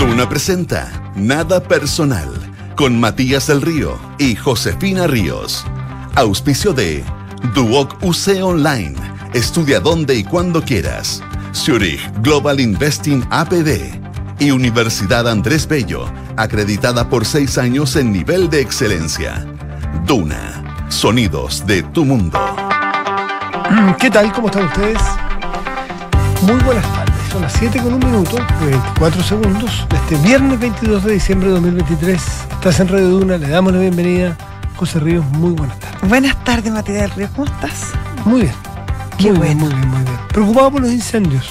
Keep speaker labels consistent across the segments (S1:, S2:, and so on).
S1: Duna presenta Nada Personal con Matías del Río y Josefina Ríos. Auspicio de Duoc UC Online. Estudia donde y cuando quieras. Zurich Global Investing APD y Universidad Andrés Bello, acreditada por seis años en nivel de excelencia. Duna, sonidos de tu mundo.
S2: ¿Qué tal? ¿Cómo están ustedes? Muy buenas tardes. Son las 7 con un minuto y 24 segundos de este viernes 22 de diciembre de 2023. Estás en Radio Duna, le damos la bienvenida. José Ríos, muy buenas tardes.
S3: Buenas tardes, Matías del Río, ¿cómo estás?
S2: Muy bien.
S3: Qué
S2: muy bien,
S3: bueno.
S2: muy bien, muy bien. Preocupado por los incendios.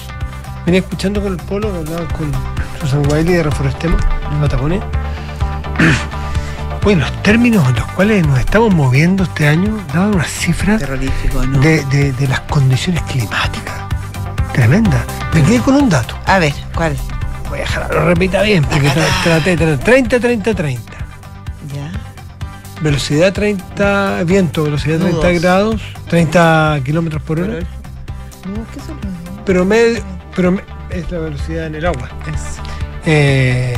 S2: Venía escuchando con el polo, hablaba con Susan Wiley de Reforestemos, en Patagonia. Oye, los términos en los cuales nos estamos moviendo este año daban unas cifras
S3: Terrorífico, ¿no?
S2: de, de- de las condiciones climáticas. Tremenda. Me quedé con un dato.
S3: A ver, ¿cuál?
S2: Voy a dejar, lo repita bien, porque tra- traté de tener 30, 30, 30.
S3: Ya.
S2: Velocidad 30, viento, velocidad 30
S3: Nudos.
S2: grados, 30 kilómetros por hora.
S3: No, ¿qué son los-
S2: Pero, medio, pero me- es la velocidad en el agua.
S3: Eso.
S2: Eh,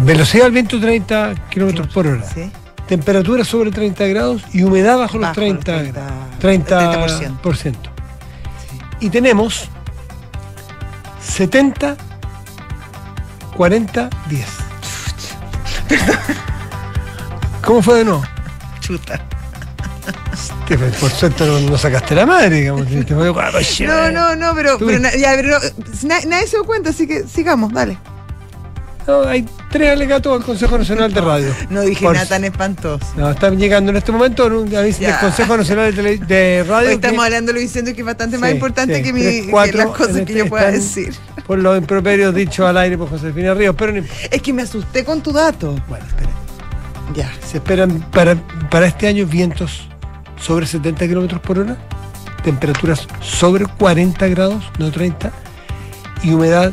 S2: velocidad del viento 30 kilómetros por hora.
S3: Sí.
S2: Temperatura sobre 30 grados y humedad bajo, los
S3: Bajo los
S2: 30,
S3: 30,
S2: grados. 30,
S3: 30%.
S2: por ciento. Y tenemos 70, 40, 10. ¿Cómo fue de nuevo?
S3: Chuta.
S2: Te- Por suerte no, no sacaste la madre, digamos. Te- te-
S3: No, no, no, pero, pero, na- ya, pero no, na- nadie se dio cuenta, así que sigamos, dale.
S2: No, hay tres alegatos al Consejo Nacional de Radio.
S3: No dije
S2: Por-
S3: nada tan espantoso.
S2: No, están llegando en este momento un aviso del. Consejo Nacional de, Tele- de Radio.
S3: Hoy
S2: que-
S3: estamos hablando los incendios que es bastante más importante
S2: sí,
S3: que, mi,
S2: tres,
S3: que
S2: cuatro
S3: las cosas
S2: en
S3: que
S2: este
S3: yo pueda
S2: están
S3: decir.
S2: Por los improperios dichos al aire por Josefina Ríos, pero.
S3: Es que me asusté con tu dato.
S2: Bueno, espera.
S3: Ya.
S2: Se esperan para, para este año vientos sobre 70 kilómetros por hora, temperaturas sobre 40 grados, no 30, y humedad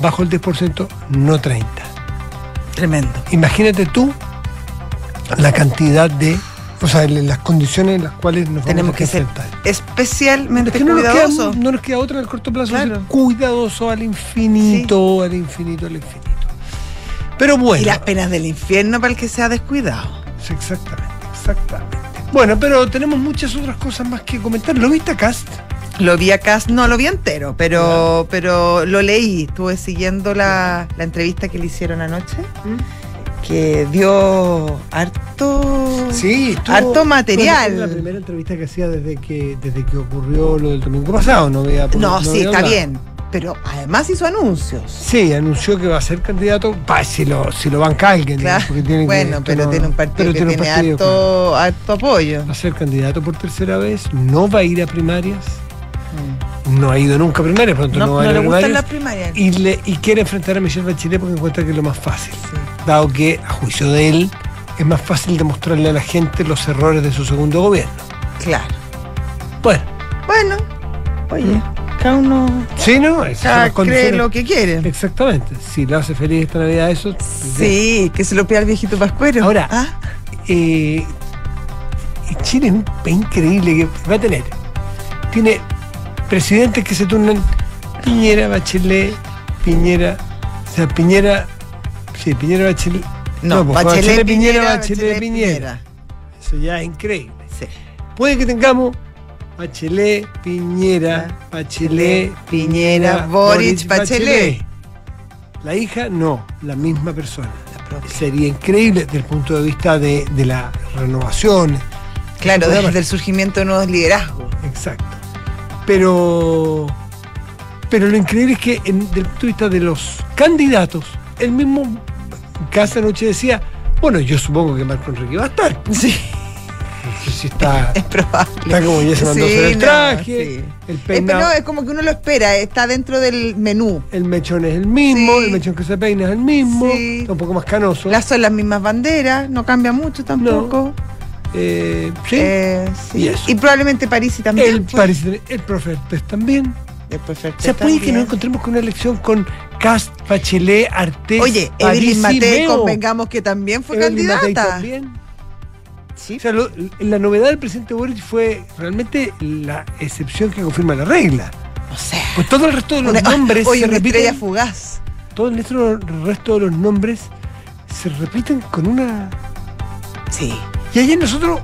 S2: bajo el 10%, no 30.
S3: Tremendo.
S2: Imagínate tú la cantidad de, o sea, en las condiciones en las cuales nos vamos
S3: Tenemos
S2: a
S3: que ser especialmente
S2: Es que no nos, queda,
S3: cuidadosos.
S2: no nos queda otra en el corto plazo,
S3: Claro.
S2: ser cuidadoso al infinito, al infinito, al infinito. Pero bueno,
S3: Y las penas del infierno para el que sea descuidado.
S2: Sí, Exactamente, exactamente. Bueno, pero tenemos muchas otras cosas más que comentar. ¿Lo viste Cast?
S3: Lo vi acá, no lo vi entero, pero, pero lo leí. Estuve siguiendo la, la entrevista que le hicieron anoche, que dio harto,
S2: Sí, estuvo-
S3: harto
S2: fue
S3: material.
S2: La primera entrevista que hacía desde que desde que ocurrió lo del domingo pasado, no veía
S3: No, sí, está bien. Pero además hizo anuncios.
S2: Sí, anunció que va a ser candidato, pa, si lo, si lo banca alguien.
S3: Claro.
S2: porque tiene que-
S3: bueno,
S2: esto
S3: pero
S2: no-
S3: tiene un partido
S2: pero
S3: que
S2: tiene partido,
S3: harto, harto apoyo.
S2: Va a ser candidato por tercera vez, no va a ir a primarias, no ha ido nunca a primarias, pronto
S3: No,
S2: no, va a ir
S3: le
S2: a
S3: gustan
S2: primarias.
S3: las primarias.
S2: y, le, y quiere enfrentar a Michelle Bachelet porque encuentra que es lo más fácil.
S3: Sí.
S2: Dado que, a juicio de él, es más fácil demostrarle a la gente los errores de su segundo gobierno.
S3: Claro.
S2: Bueno,
S3: Bueno, oye, cada uno
S2: sí, ¿no?
S3: Cada cree lo que quiere.
S2: Exactamente. Si le hace feliz esta Navidad, eso.
S3: Sí, que se lo pida el viejito Pascuero.
S2: Ahora,
S3: ¿Ah?
S2: eh, Chile es un país increíble que va a tener. Tiene presidentes que se turnan Piñera, Bachelet, Piñera, o sea, Piñera, sí, Piñera, Bachelet.
S3: No,
S2: pues,
S3: Bachelet,
S2: Piñera,
S3: Piñera,
S2: Bachelet, Piñera. Eso ya es increíble.
S3: Sí.
S2: Puede que tengamos Bachelet, Piñera, Bachelet,
S3: Piñera, Boric, Bachelet.
S2: La hija, no, la misma persona.
S3: La.
S2: Sería increíble desde el punto de vista de, de la renovación.
S3: Claro, desde el surgimiento de nuevos liderazgos.
S2: Exacto. Pero, pero lo increíble es que en- desde el punto de vista de los candidatos, el mismo Casa Noche decía, bueno, yo supongo que Marco Enrique va a estar.
S3: Sí,
S2: si está,
S3: es probable.
S2: está como ya se mandó
S3: Sí,
S2: el
S3: no,
S2: traje,
S3: sí.
S2: el peinado.
S3: es como que uno lo espera, está dentro del menú.
S2: El mechón es el mismo,
S3: Sí.
S2: el mechón que se peina es el mismo, está un poco más canoso.
S3: Las son las mismas banderas, no cambia mucho tampoco.
S2: Eh, sí.
S3: Eh, sí.
S2: Y eso.
S3: Y probablemente París también.
S2: el,
S3: pues.
S2: París, el profe Artés también.
S3: Después
S2: O sea, puede que nos encontremos con una elección con Cast, Bachelet, Artés.
S3: Oye,
S2: París
S3: Evelyn
S2: y
S3: Matei, convengamos que también fue
S2: Evelyn Matei
S3: candidata.
S2: también.
S3: Sí.
S2: O sea, lo- la novedad del presidente Boric fue realmente la excepción que confirma la regla.
S3: O sea,
S2: Pues todo el resto de los
S3: Una-
S2: nombres
S3: Oye,
S2: se
S3: una estrella
S2: repiten.
S3: fugaz.
S2: Todo el resto, el resto de los nombres se repiten con una.
S3: Sí.
S2: Y ayer nosotros.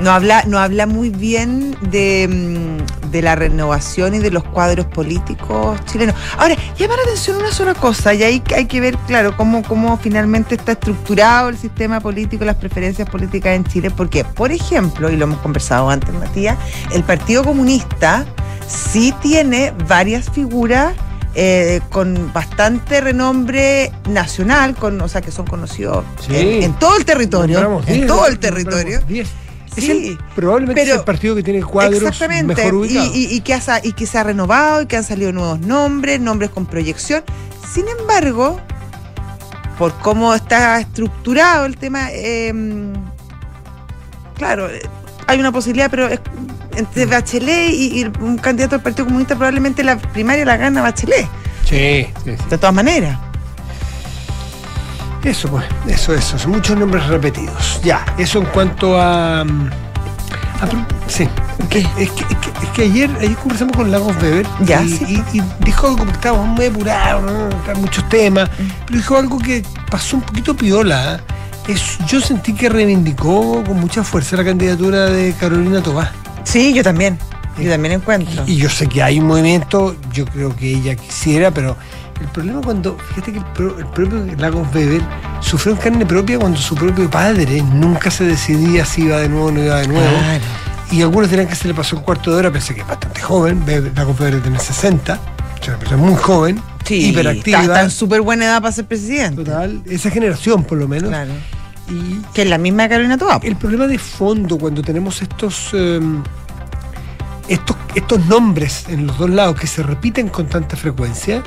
S3: No habla, no habla muy bien de, mm, de la renovación y de los cuadros políticos chilenos. Ahora, llama la atención una sola cosa, y ahí hay que ver, claro, cómo, cómo finalmente está estructurado el sistema político, las preferencias políticas en Chile, porque, por ejemplo, y lo hemos conversado antes, Matías, el Partido Comunista sí tiene varias figuras eh, con bastante renombre nacional, con, o sea, que son conocidos
S2: Sí.
S3: en, en todo el territorio, en
S2: 10,
S3: todo el territorio.
S2: 10. Es el- probablemente
S3: pero-
S2: es el partido que tiene cuadros
S3: Exactamente,
S2: mejor
S3: y,
S2: ubicados.
S3: y- y que ha, y que se ha renovado y que han salido nuevos nombres, nombres con proyección. Sin embargo, por cómo está estructurado el tema, eh, claro, hay una posibilidad, pero es- entre Bachelet y, y un candidato del Partido Comunista probablemente la primaria la gana Bachelet,
S2: Sí, sí, sí.
S3: de todas maneras.
S2: Eso, pues, eso, eso. Son muchos nombres repetidos. Ya, eso en cuanto a. mm, sí.
S3: ¿Qué?
S2: Es que, es que, es que ayer, ayer conversamos con Lagos Weber
S3: Ya,
S2: y,
S3: sí.
S2: y- y dijo algo que estábamos muy apurados, muchos temas,
S3: Mm.
S2: pero dijo algo que pasó un poquito piola. ¿eh? Es, yo sentí que reivindicó con mucha fuerza la candidatura de Carolina Tobá.
S3: Sí, yo también. Yo también encuentro.
S2: Y yo sé que hay un movimiento, yo creo que ella quisiera, pero el problema cuando, fíjate que el, pro- el propio Lagos Weber sufrió en carne propia cuando su propio padre nunca se decidía si iba de nuevo o no iba de nuevo.
S3: Claro.
S2: Y algunos dirán que se le pasó un cuarto de hora, pensé que es bastante joven, Weber- Lagos Weber tiene 60, o sea, una persona muy joven,
S3: Sí,
S2: hiperactiva,
S3: está en súper buena edad para ser presidente.
S2: total, esa generación por lo menos.
S3: Claro.
S2: Y,
S3: Que es la misma de Carolina Toa.
S2: el problema de fondo cuando tenemos estos, eh, estos, estos nombres en los dos lados que se repiten con tanta frecuencia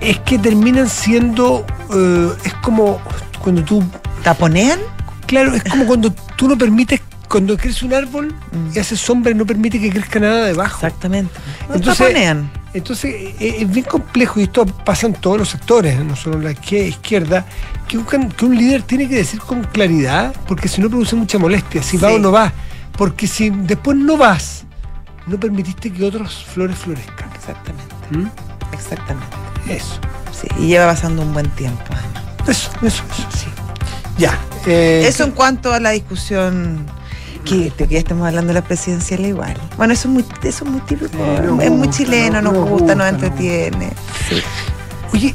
S2: es que terminan siendo, eh, es como cuando tú,
S3: ¿Taponean?
S2: claro, es como cuando tú no permites, cuando crece un árbol
S3: Mm.
S2: y hace sombra y no permite que crezca nada debajo.
S3: Exactamente.
S2: Entonces-
S3: taponean.
S2: Entonces eh, es bien complejo y esto pasa en todos los sectores, no solo en la izquier- izquierda, que un, que un líder tiene que decir con claridad, porque si no produce mucha molestia, si va o no va, porque si después no vas, no permitiste que otros flores florezcan.
S3: Exactamente.
S2: ¿Mm?
S3: Exactamente.
S2: Eso,
S3: Sí, y lleva pasando un buen tiempo, además.
S2: eso, eso, eso.
S3: Sí.
S2: Ya. eh,
S3: Eso en cuanto a la discusión que, de que ya estamos hablando de la presidencial igual. Bueno, eso es muy, eso es muy típico,
S2: Sí,
S3: es muy
S2: gusta,
S3: chileno,
S2: nos-
S3: gusta,
S2: gusta,
S3: nos entretiene. Sí.
S2: Oye,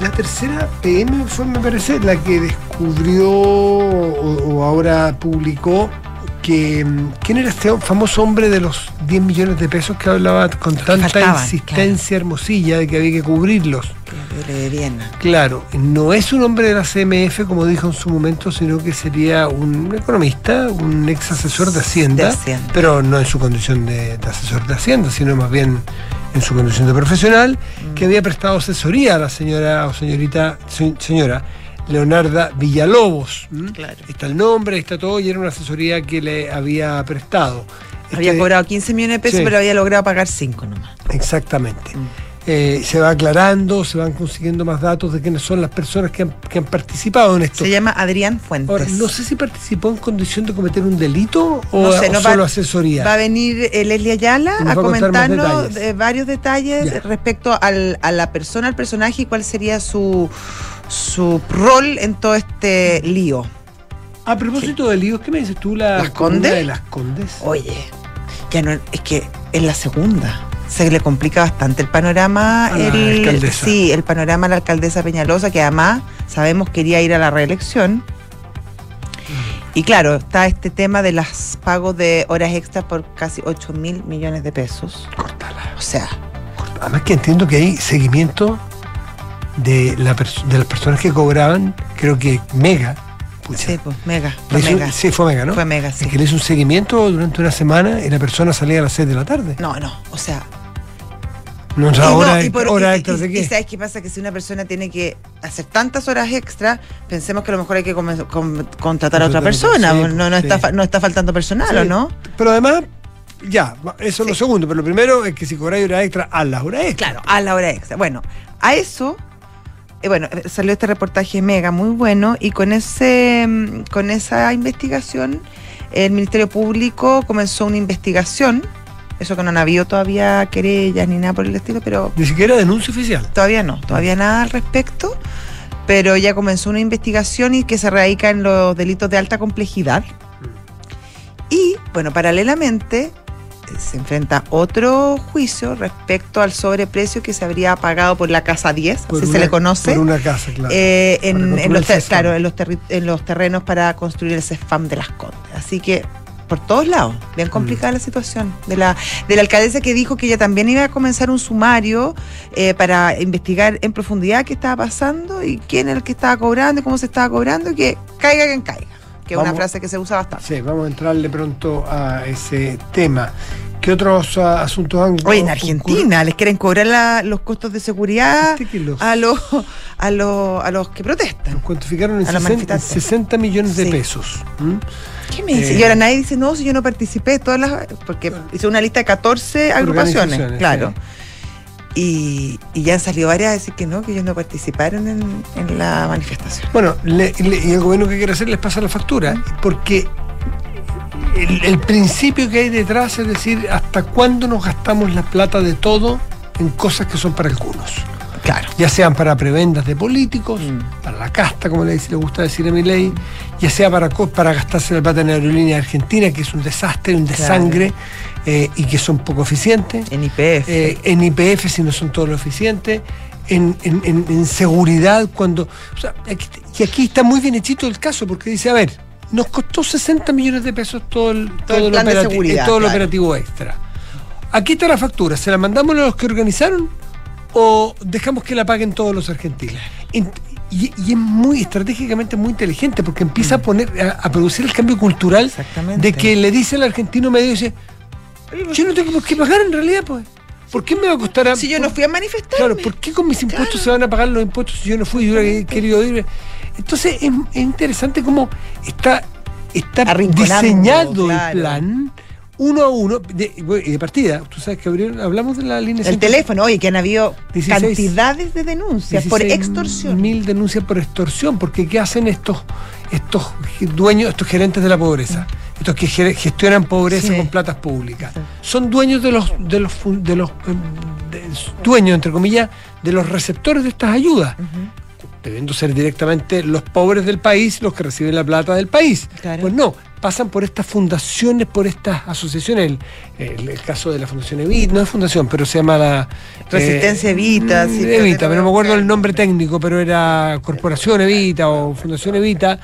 S2: la tercera PM fue, me parece, la que descubrió o, o ahora publicó que mm, quién era este famoso hombre de los 10 millones de pesos que hablaba con tanta
S3: faltaban,
S2: insistencia hermosilla de que había que cubrirlos.
S3: De Viena.
S2: Claro, no es un hombre de la CMF como dijo en su momento, sino que sería un economista, un ex asesor de Hacienda,
S3: De Hacienda.
S2: pero no en su condición de, de asesor de Hacienda, sino más bien en su condición de profesional,
S3: Mm.
S2: que había prestado asesoría a la señora o señorita, se- señora Leonarda Villalobos.
S3: Claro.
S2: Está el nombre, está todo, y era una asesoría que le había prestado. Es
S3: Había
S2: que-
S3: cobrado 15 millones de pesos,
S2: Sí.
S3: pero había logrado pagar 5 nomás.
S2: Exactamente.
S3: Mm.
S2: Eh, se va aclarando, se van consiguiendo más datos de quiénes son las personas que han, que han participado en esto.
S3: Se llama Adrián Fuentes.
S2: Ahora, no sé si participó en condición de cometer un delito o,
S3: No sé,
S2: o
S3: no va-
S2: solo asesoría.
S3: Va a venir eh, Leslie Ayala a comentarnos
S2: detalles.
S3: eh, varios detalles
S2: Ya.
S3: respecto al- a la persona, al personaje y cuál sería su, su rol en todo este lío.
S2: A propósito de líos, ¿qué me dices tú? La
S3: ¿Las Condes?
S2: de las Condes.
S3: Oye, ya no, es que es la segunda. Se le complica bastante el panorama. El,
S2: alcaldesa.
S3: Sí, el panorama a la alcaldesa Peñalosa, que además sabemos quería ir a la reelección. Y claro, está este tema de los pagos de horas extras por casi 8 mil millones de pesos.
S2: Córtala.
S3: O sea.
S2: Además que entiendo que hay seguimiento de, la de las personas que cobraban, creo que Mega. pucha,
S3: sí, pues mega.
S2: le
S3: Fue
S2: hizo-
S3: mega.
S2: sí, fue Mega, ¿no?
S3: Fue mega, sí.
S2: Es que le hizo un seguimiento durante una semana y la persona salía a las 6 de la tarde.
S3: No, no, o sea.
S2: No,
S3: y
S2: sea,
S3: no,
S2: hora,
S3: y por-
S2: hora
S3: y-
S2: extra
S3: y-
S2: de
S3: y
S2: qué.
S3: sabes qué pasa? Que si una persona tiene que hacer tantas horas extra, pensemos que a lo mejor hay que con- contratar a otra persona.
S2: sí,
S3: no, no,
S2: sí.
S3: está, no está faltando personal,
S2: Sí.
S3: ¿o no?
S2: Pero además, ya, eso es lo segundo. Pero lo primero es que si cobráis hora extra, haz las horas extra.
S3: Claro, a la hora extra. Bueno, a eso, eh, bueno, eh, salió este reportaje mega muy bueno y con ese, mm, con esa investigación, el Ministerio Público comenzó una investigación Eso que no han habido todavía querellas ni nada por el estilo, pero
S2: Ni siquiera denuncia oficial.
S3: todavía no, todavía nada al respecto. Pero ya comenzó una investigación y que se radica en los delitos de alta complejidad. Y, bueno, paralelamente eh, se enfrenta otro juicio respecto al sobreprecio que se habría pagado por la Casa 10,
S2: Por
S3: así
S2: una-
S3: se le conoce.
S2: Por una casa, claro.
S3: Eh, en, los,
S2: el
S3: ter-
S2: CESFAM.
S3: claro, en los, terri- en los terrenos para construir el CESFAM de las Condes. Así que por todos lados, bien complicada la situación de la, de la alcaldesa que dijo que ella también iba a comenzar un sumario eh, para investigar en profundidad qué estaba pasando y quién era el que estaba cobrando y cómo se estaba cobrando y que caiga quien caiga, que es una frase que se usa bastante.
S2: Sí, vamos a entrarle pronto a ese tema. ¿Qué otros ah, asuntos han
S3: Oye, en? Argentina les quieren cobrar la- los costos de seguridad a los, a los, a los que protestan.
S2: los cuantificaron en
S3: a los
S2: 60,
S3: manifestantes.
S2: 60 millones de
S3: Sí.
S2: pesos.
S3: ¿Qué me dice?
S2: Eh,
S3: y ahora nadie dice, no, si yo no participé, todas las, porque hice una lista de 14 agrupaciones, claro. Y, y ya han salido varias a decir que no, que ellos no participaron en, en la manifestación.
S2: Bueno, le- le- y el gobierno que quiere hacer les pasa la factura, porque el, el principio que hay detrás es decir, hasta cuándo nos gastamos la plata de todo en cosas que son para algunos.
S3: Claro.
S2: ya sean para prebendas de políticos,
S3: Mm.
S2: para la casta, como le, dice- le gusta decir a mi ley, ya sea para, para gastarse la plata en aerolínea argentina, que es un desastre, un desangre, eh, y que son poco eficientes,
S3: En IPF.
S2: eh, en IPF si no son todo lo eficientes, en, en- en- en seguridad, cuando... o sea, aquí- y aquí está muy bien hechito el caso, porque dice, a ver, nos costó 60 millones de pesos todo el, todo
S3: el
S2: el
S3: plan de
S2: operati-
S3: seguridad,
S2: eh, todo el
S3: claro.
S2: operativo extra. Aquí está la factura, ¿se la mandamos a los que organizaron o dejamos que la paguen todos los argentinos? In- Y, y es muy estratégicamente muy inteligente porque empieza a poner a, a producir el cambio cultural de que le dice al argentino medio dice yo no tengo por qué pagar en realidad pues ¿por qué me va a costar a,
S3: si yo no fui a manifestar.
S2: Claro, ¿por qué con mis impuestos se van a pagar los impuestos si yo no fui y hubiera querido ir? Entonces es, es interesante cómo está, está diseñado
S3: claro.
S2: el plan uno a uno de, de partida. Tú sabes que abrieron, hablamos de la línea
S3: El
S2: 100,
S3: teléfono, oye, que han habido
S2: 16
S3: cantidades de denuncias por
S2: 16
S3: extorsión.
S2: Mil denuncias por extorsión, porque ¿qué hacen estos, estos dueños, estos gerentes de la pobreza? Estos que ge- gestionan pobreza
S3: Sí.
S2: con platas públicas.
S3: Sí.
S2: Son dueños de los, de los, de los em, de- dueños, entre comillas, de los receptores de estas ayudas. Debiendo ser directamente los pobres del país los que reciben la plata del país.
S3: Claro.
S2: Pues no, pasan por estas fundaciones, por estas asociaciones. El, el- el caso de la Fundación Evita, no es fundación, pero se llama la...
S3: Resistencia Evita, sí,
S2: mm,
S3: pero
S2: Evita, pero no me acuerdo el nombre técnico, pero era Corporación Evita o Fundación Evita,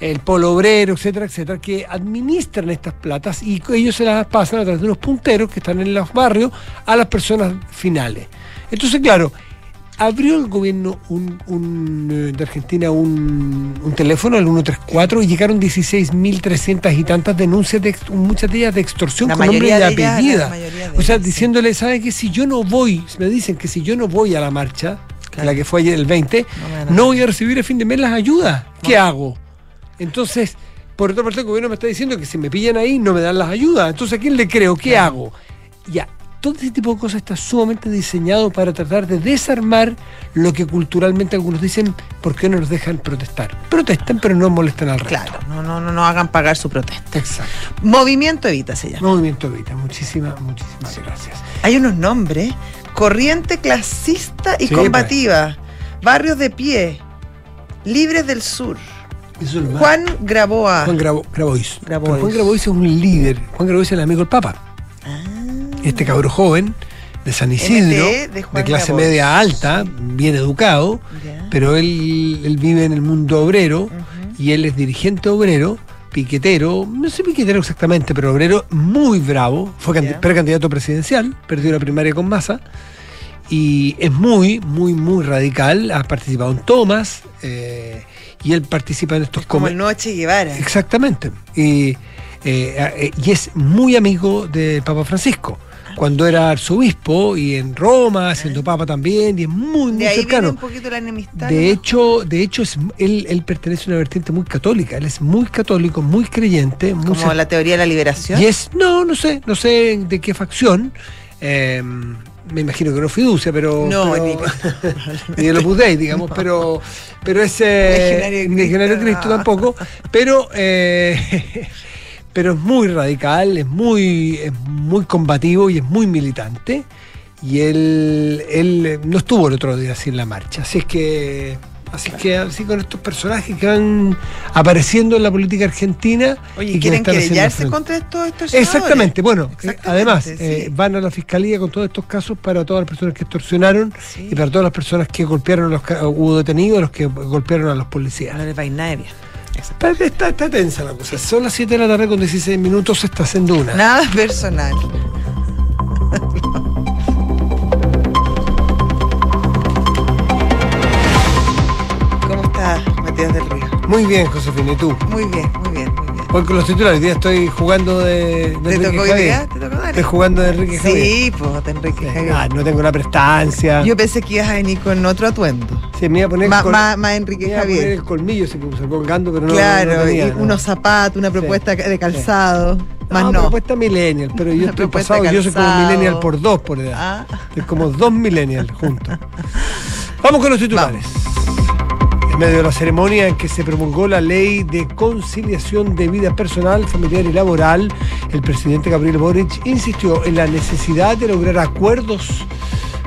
S2: el Polo Obrero, etcétera, etcétera, que administran estas platas y ellos se las pasan a través de unos punteros que están en los barrios a las personas finales. Entonces, claro, abrió el gobierno un, un, eh, de Argentina un, un teléfono, el 134, y llegaron 16.300 y tantas denuncias, de, muchas de ellas de extorsión
S3: La
S2: con nombre
S3: de ellas, de
S2: O sea,
S3: ellas, sí.
S2: diciéndole, ¿sabe qué? Si yo no voy, me dicen que si yo no voy a la marcha,
S3: Claro.
S2: la que fue ayer el 20,
S3: No
S2: voy a recibir a fin de mes las ayudas. ¿Qué hago? Entonces, por otra parte, el gobierno me está diciendo que si me pillan ahí no me dan las ayudas. Entonces, ¿a quién le creo? ¿Qué hago? Ya, todo ese tipo de cosas está sumamente diseñado para tratar de desarmar lo que culturalmente algunos dicen, ¿por qué no nos dejan protestar? Protestan, pero no molestan al resto.
S3: Claro, no, no, no, no hagan pagar su protesta.
S2: Exacto.
S3: Movimiento Evita se llama.
S2: Movimiento Evita, muchísimas, muchísimas gracias.
S3: Hay unos nombres. Corriente clasista y
S2: Sí,
S3: combativa. Barrios de pie. Libres del Sur.
S2: Eso es
S3: Juan Graboa.
S2: Juan Grabo- Grabois.
S3: Grabois.
S2: Juan Grabois es un líder. Juan Grabois es el amigo del Papa.
S3: Ah,
S2: Este cabro joven de San Isidro,
S3: MT
S2: de, clase media alta, bien educado, pero él, él vive en el mundo obrero y él es dirigente obrero, piquetero, no sé piquetero exactamente, pero obrero muy bravo, fue
S3: Ya.
S2: precandidato presidencial, perdió la primaria con masa y es muy, muy, muy radical, ha participado en tomas eh, y él participa en estos
S3: Es como el Noche Guevara.
S2: Exactamente. Y, eh, eh, y es muy amigo del Papa Francisco. Cuando era arzobispo y en Roma, siendo papa también, y es muy, muy
S3: De ahí viene
S2: cercano.
S3: un poquito la enemistad.
S2: De
S3: ¿no?
S2: hecho, de hecho es, él, él pertenece a una vertiente muy católica. Él es muy católico, muy creyente, muy
S3: como
S2: cer-
S3: la teoría de la liberación.
S2: y es, no, no sé, no sé de qué facción. eh, me imagino que no fiducia, pero.
S3: No,
S2: pero-
S3: ni-
S2: de los Dei, digamos, pero, pero es. eh, ni Legionario de
S3: Cristo,
S2: Cristo
S3: no.
S2: tampoco. Pero. eh, pero es muy radical, es muy, es muy combativo y es muy militante. Y él, él no estuvo el otro día sin la marcha. Así es que Así que así con estos personajes que van apareciendo en la política argentina.
S3: Oye, y quieren querellarse contra estos, extorsionadores.
S2: Exactamente, bueno, además eh, van a la fiscalía con todos estos casos para todas las personas que extorsionaron y para todas las personas que golpearon a los hubo detenidos, los que golpearon a los policías.
S3: No les va a ir nadie
S2: Está, está, está, tensa la cosa. Son las 7 de la tarde con 16 minutos, está haciendo una.
S3: Nada personal. del Río.
S2: Muy bien, Josefina, ¿y tú?
S3: Muy bien, muy bien, muy bien.
S2: Hoy con los titulares, día estoy jugando de,
S3: de ¿Te tocó Javier. ¿Te tocó
S2: Estoy jugando de Enrique Javier.
S3: Sí, pues, de Enrique Javier.
S2: Ah, no tengo la prestancia.
S3: Yo pensé que ibas a venir con otro atuendo.
S2: Sí, me iba a poner...
S3: Más, más, Enrique
S2: me
S3: iba Javier. A poner
S2: el colmillo, se puso colgando, pero no
S3: Claro,
S2: no tenía,
S3: y unos zapatos, una propuesta de calzado. Más no,
S2: no. propuesta millennial, pero yo estoy pasado, yo soy como millennial por dos por edad. Ah. Es como dos millennials juntos. Vamos con los titulares. Vamos. Medio de la ceremonia en que se promulgó la ley de conciliación de vida personal, familiar y laboral, el presidente Gabriel Boric insistió en la necesidad de lograr acuerdos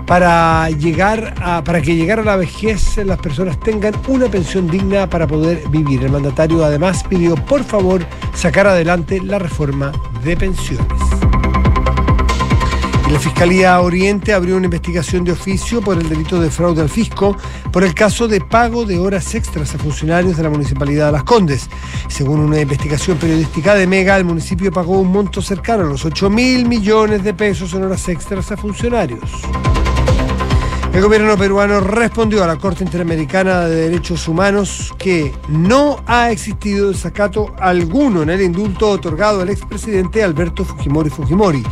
S2: para llegar a, para que llegar a la vejez las personas tengan una pensión digna para poder vivir. El mandatario además pidió por favor sacar adelante la reforma de pensiones. La Fiscalía Oriente abrió una investigación de oficio por el delito de fraude al fisco por el caso de pago de horas extras a funcionarios de la Municipalidad de Las Condes. Según una investigación periodística de Mega, el municipio pagó un monto cercano a los 8 mil millones de pesos en horas extras a funcionarios. El gobierno peruano respondió a la Corte Interamericana de Derechos Humanos que no ha existido desacato alguno en el indulto otorgado al expresidente Alberto Fujimori Fujimori.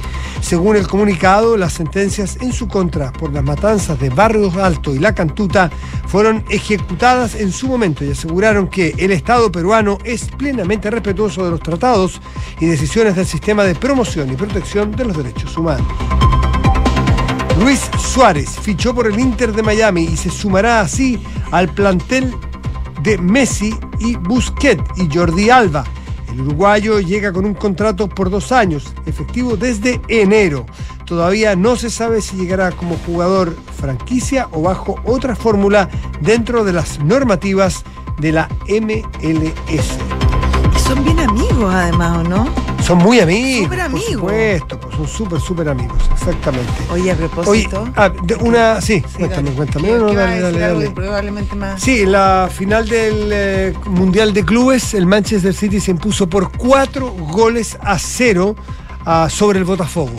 S2: Según el comunicado, las sentencias en su contra por las matanzas de Barrios Alto y La Cantuta fueron ejecutadas en su momento y aseguraron que el Estado peruano es plenamente respetuoso de los tratados y decisiones del sistema de promoción y protección de los derechos humanos. Luis Suárez fichó por el Inter de Miami y se sumará así al plantel de Messi y Busquets y Jordi Alba. El uruguayo llega con un contrato por dos años, efectivo desde enero. Todavía no se sabe si llegará como jugador franquicia o bajo otra fórmula dentro de las normativas de la MLS.
S3: son bien amigos además, ¿o no?
S2: Son muy amigos.
S3: Súper amigos.
S2: Por supuesto, pues son súper, súper amigos, exactamente.
S3: Oye, a propósito.
S2: ah, de una, sí, cuéntame, cuéntame. No, dale, dale, dale.
S3: Probablemente más.
S2: Sí, en la final del eh, Mundial de Clubes, el Manchester City se impuso por cuatro goles a cero uh, sobre el Botafogo.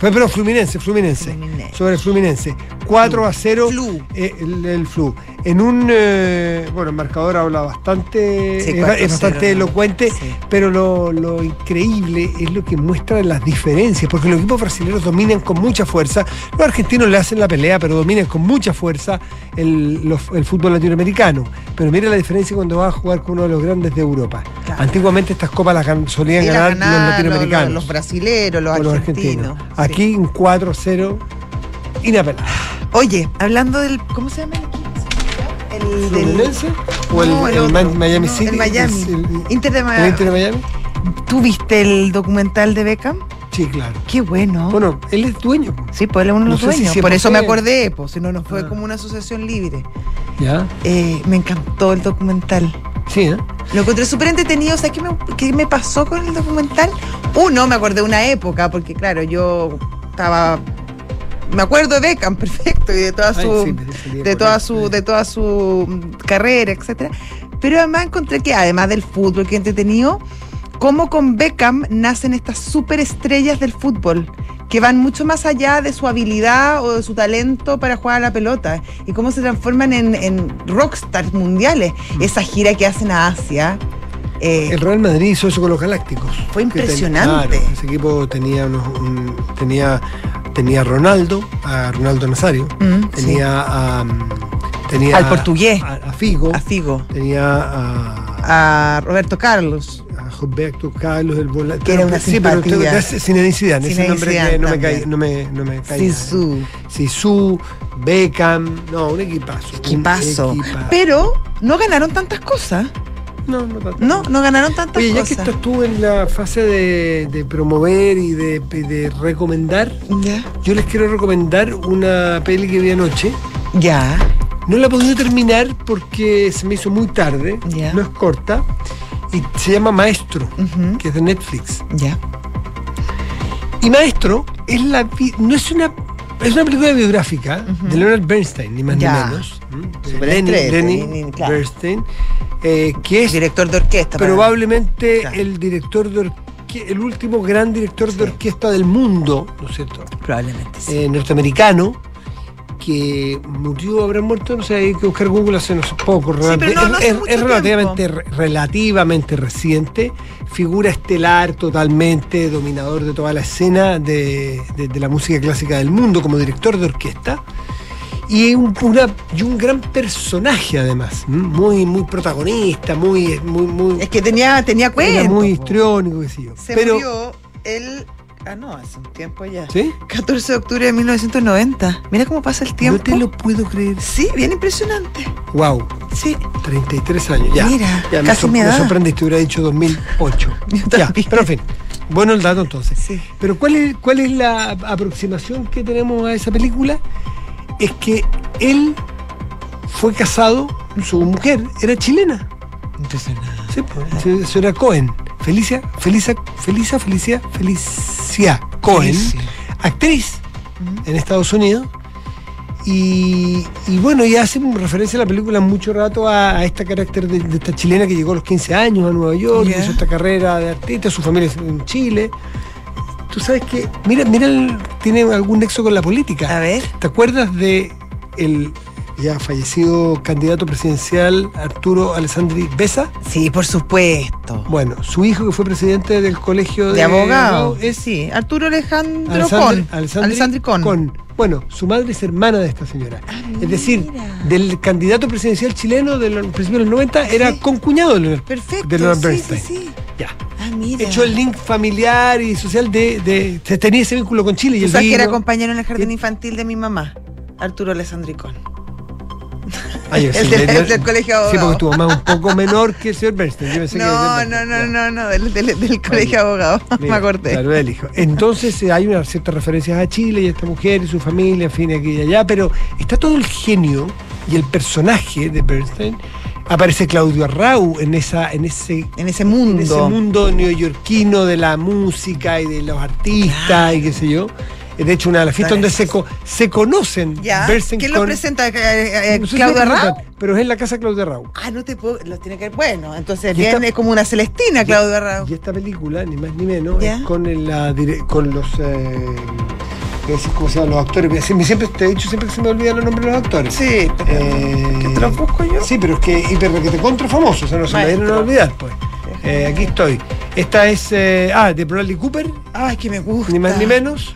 S2: Pero Fluminense, Fluminense, Sobre el Fluminense. 4 a 0 eh, el, Flu. En un. Eh, bueno, el marcador habla bastante. es, bastante elocuente, pero lo, increíble es lo que muestra las diferencias, porque los equipos brasileños dominan con mucha fuerza. Los argentinos le hacen la pelea, pero dominan con mucha fuerza el, fútbol latinoamericano. Pero mira la diferencia cuando va a jugar con uno de los grandes de Europa. Antiguamente estas copas las solían ganar, los latinoamericanos.
S3: Los, brasileños, los, argentinos.
S2: Aquí un 4-0 inapelable.
S3: Oye, hablando del. ¿Cómo se llama el equipo?
S2: ¿El Fluminense? ¿O el, Miami City?
S3: El Miami.
S2: Inter de Miami. Inter de Miami?
S3: ¿Tú viste el documental de Beckham?
S2: Sí, claro.
S3: Qué bueno.
S2: Bueno, él es dueño.
S3: Sí, pues él es uno de los dueños. Por eso me acordé, pues, si no, no fue ah. como una asociación libre.
S2: ¿Ya?
S3: Eh, me encantó el documental.
S2: Sí, ¿eh?
S3: Lo encontré súper entretenido. ¿Sabes qué me, qué me pasó con el documental? Uno, me acordé de una época, porque claro, yo estaba me acuerdo de Beckham, perfecto, y de toda su, de toda su, de toda su carrera, etcétera. Pero además encontré que, además del fútbol que he entretenido, cómo con Beckham nacen estas superestrellas del fútbol, que van mucho más allá de su habilidad o de su talento para jugar a la pelota, y cómo se transforman en, rockstars mundiales. Mm. Esa gira que hacen a Asia.
S2: Eh, el Real Madrid hizo eso con los Galácticos.
S3: Fue impresionante.
S2: ese equipo tenía unos, tenía tenía a Ronaldo, a Ronaldo Nazario, mm, tenía a tenía
S3: al portugués,
S2: a, Figo,
S3: a Figo,
S2: tenía
S3: a, a Roberto Carlos,
S2: a Roberto Carlos del volante,
S3: que era una sí, simpatía. pero
S2: Zinedine Zidane, ese nombre que no me, cae, no me no me cae. Sisu. Beckham, no, un equipazo.
S3: Equipazo. Pero no ganaron tantas cosas.
S2: No, no tanto.
S3: No, no ganaron tantas
S2: Oye, ya que
S3: cosas.
S2: estás tú en la fase de, de promover y de, de recomendar,
S3: Ya.
S2: yo les quiero recomendar una peli que vi anoche.
S3: Ya.
S2: No la he podido terminar porque se me hizo muy tarde,
S3: Ya.
S2: no es corta, y se llama Maestro, que es de Netflix.
S3: Ya.
S2: Y Maestro es la no es una es una película biográfica de Leonard Bernstein, ni más
S3: Ya.
S2: ni menos. De Lenny,
S3: claro.
S2: Bernstein, eh, que es
S3: Director de orquesta.
S2: probablemente
S3: Claro.
S2: el director de el último gran director
S3: Sí.
S2: de orquesta del mundo, ¿no es cierto?
S3: Probablemente sí.
S2: Eh, norteamericano que murió, habrá muerto, no sé, hay que buscar Google hace no sé, poco.
S3: pero no-
S2: es,
S3: no hace
S2: es-
S3: mucho
S2: es relativamente, re- relativamente reciente, figura estelar totalmente, dominador de toda la escena de, de- de la música clásica del mundo como director de orquesta. Y un, una- y un gran personaje además, muy, muy protagonista, muy, muy, muy,
S3: Es que tenía, tenía cuenta.
S2: muy histriónico, qué sé yo.
S3: Se
S2: Pero,
S3: murió el. Ah, no, hace un tiempo ya.
S2: ¿sí?
S3: 14 de octubre de 1990. Mira cómo pasa el tiempo.
S2: No te lo puedo creer.
S3: Sí, bien impresionante.
S2: Wow.
S3: Sí.
S2: 33 años, ya.
S3: Mira,
S2: ya
S3: casi
S2: me,
S3: mi
S2: sor- me
S3: edad.
S2: sorprendiste, hubiera dicho 2008.
S3: Yo
S2: ya, pero en fin. Bueno el dato entonces.
S3: Sí.
S2: Pero ¿cuál es, ¿cuál es la aproximación que tenemos a esa película? Es que él fue casado, su mujer era chilena. Sí, pues, sí, eso era Cohen. Felicia, Felicia, Felicia, Felicia, Felicia Cohen,
S3: Felicia.
S2: actriz en Estados Unidos. Y, y bueno, y hace referencia a la película mucho rato a, a este carácter de, de esta chilena que llegó a los 15 años a Nueva York,
S3: Ya.
S2: hizo esta carrera de artista, su familia es en Chile. Tú sabes que, mira, mira, el- tiene algún nexo con la política.
S3: A ver.
S2: ¿Te acuerdas de el ya fallecido candidato presidencial Arturo Alessandri Besa?
S3: Sí, por supuesto.
S2: Bueno, su hijo que fue presidente del colegio de,
S3: de abogado.
S2: es
S3: sí, Arturo Alejandro
S2: Alessandri,
S3: Con.
S2: Alessandri
S3: Alessandri Con.
S2: Bueno, su madre es hermana de esta señora. es decir, del candidato presidencial chileno de los principios de los 90 era concuñado de Leonard,
S3: Perfecto.
S2: de Leonard
S3: sí,
S2: Bernstein.
S3: sí.
S2: Ya.
S3: Ah, mira.
S2: Hecho el link familiar y social de, de- tenía ese vínculo con Chile y el
S3: que era compañero en el jardín
S2: y-
S3: infantil de mi mamá, Arturo Alessandricón. El
S2: sí,
S3: de-
S2: de-
S3: el del colegio
S2: Sí,
S3: abogado.
S2: porque tu mamá es un poco menor que el señor Bernstein. Yo pensé que
S3: No, no,
S2: del-
S3: no, no, no, del, del- del colegio abogado, me acordé.
S2: Claro, él hijo. Entonces eh, hay unas ciertas referencias a Chile y a esta mujer y su familia, en fin, aquí y allá, pero está todo el genio y el personaje de Bernstein. Aparece Claudio Arrau en esa, en ese,
S3: En ese mundo.
S2: en ese mundo neoyorquino de la música y de los artistas y qué sé yo. Eh, De hecho, una de las fiestas donde se, co- se conocen
S3: ¿Ya? ¿Quién lo presenta? Eh, eh, eh,
S2: No sé si Pero es en la casa Claudio Arrau.
S3: Ah, no te puedo, lo tiene que ver. Bueno, entonces
S2: Y esta-
S3: viene como una Celestina, Claudio Arrau.
S2: Y esta película, ni más ni menos,
S3: ¿Ya?
S2: es con, el- la con los. Eh, ¿Cómo se llaman los actores? Me- Siempre, te he dicho siempre que se me olvidan los nombres de los actores.
S3: Sí,
S2: Eh,
S3: ¿que te los busco yo?
S2: Sí, pero es que hiper que te contra famoso, o sea, no se me dieron a olvidar, pues. Eh, aquí estoy. Esta es. eh, ah, de Bradley Cooper,
S3: Ay, que me gusta.
S2: ni más ni menos.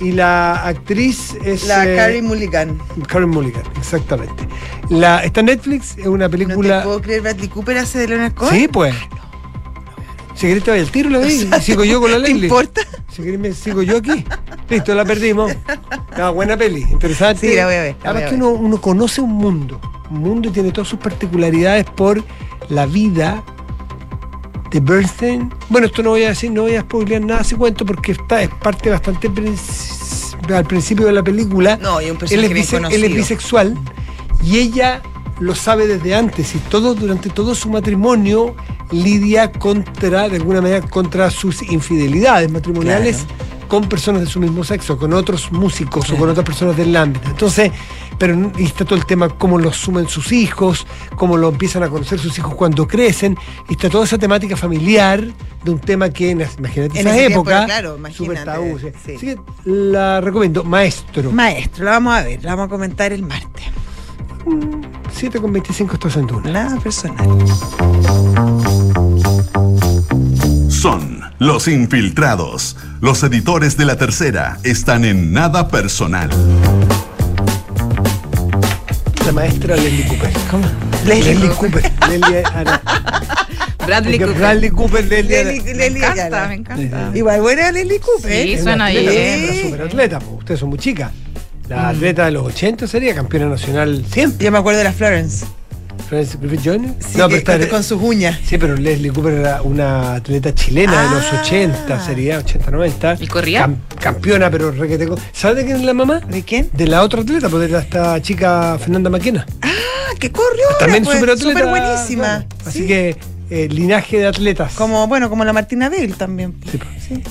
S2: Y la actriz es.
S3: La
S2: eh,
S3: Carrie Mulligan.
S2: Karen Mulligan, exactamente. La, está en Netflix, es una
S3: No te
S2: película.
S3: puedo creer, Bradley Cooper hace de Leonard Cohen.
S2: sí, pues. Si querés te vaya el tiro, la vi.
S3: O sea,
S2: sigo yo con la
S3: ¿Te
S2: ley.
S3: importa?
S2: Si querés me sigo yo aquí. Listo, la perdimos. No, buena peli, interesante.
S3: Sí, la voy a ver, voy a
S2: que uno, uno conoce un mundo. Un mundo y tiene todas sus particularidades por la vida de Bernstein. Bueno, esto no voy a decir, no voy a spoilear nada ese cuento porque está, es parte bastante al principio de la película.
S3: No, y un
S2: él
S3: personaje
S2: es,
S3: bien
S2: bise- él es bisexual y ella lo sabe desde antes y todo durante todo su matrimonio lidia contra de alguna manera contra sus infidelidades matrimoniales con personas de su mismo sexo con otros músicos o con otras personas del ámbito entonces pero y está todo el tema cómo lo sumen sus hijos cómo lo empiezan a conocer sus hijos cuando crecen y está toda esa temática familiar de un tema que imagínate
S3: En
S2: esa época
S3: claro,
S2: súper
S3: imagínate,
S2: tabú sí.
S3: sí.
S2: así que la recomiendo maestro
S3: Maestro, la vamos a ver, la vamos a comentar el martes.
S2: 7 con 25 estás en Duna.
S3: Nada personal.
S1: Son los infiltrados. Los editores de la tercera están en nada personal.
S2: La maestra Leslie Cooper.
S3: ¿Cómo? Leslie
S2: Leslie
S3: Cooper.
S2: Leslie Ara-
S4: Bradley Cooper.
S2: Bradley Cooper, Leslie Ara-
S3: Leslie-
S4: Me encanta, me encanta.
S3: Igual buena Leslie Cooper.
S4: Sí,
S2: es
S4: suena
S2: una atleta,
S4: bien.
S2: Una super atleta, pues. ustedes son muy chicas.
S3: Mm.
S2: La atleta de los 80 sería campeona nacional siempre.
S3: Yo me acuerdo de la Florence.
S2: Florence Griffith Joyner.
S3: Sí,
S2: no, pero está-
S3: con sus uñas.
S2: Sí, pero Leslie Cooper era una atleta chilena de los
S3: Ah.
S2: 80, sería 80, 90.
S4: ¿Y corría?
S2: Cam- campeona, pero requete. ¿Sabes de quién es la mamá?
S3: ¿De quién?
S2: De la otra atleta, pues de la- esta chica Fernanda Maquena.
S3: Ah, que corrió. ahora,
S2: También
S3: pues,
S2: súper atleta.
S3: súper buenísima.
S2: Así
S3: Sí.
S2: que eh, linaje de atletas.
S3: Como, bueno, como la Martina Bell también.
S2: Sí, pues,
S3: Sí.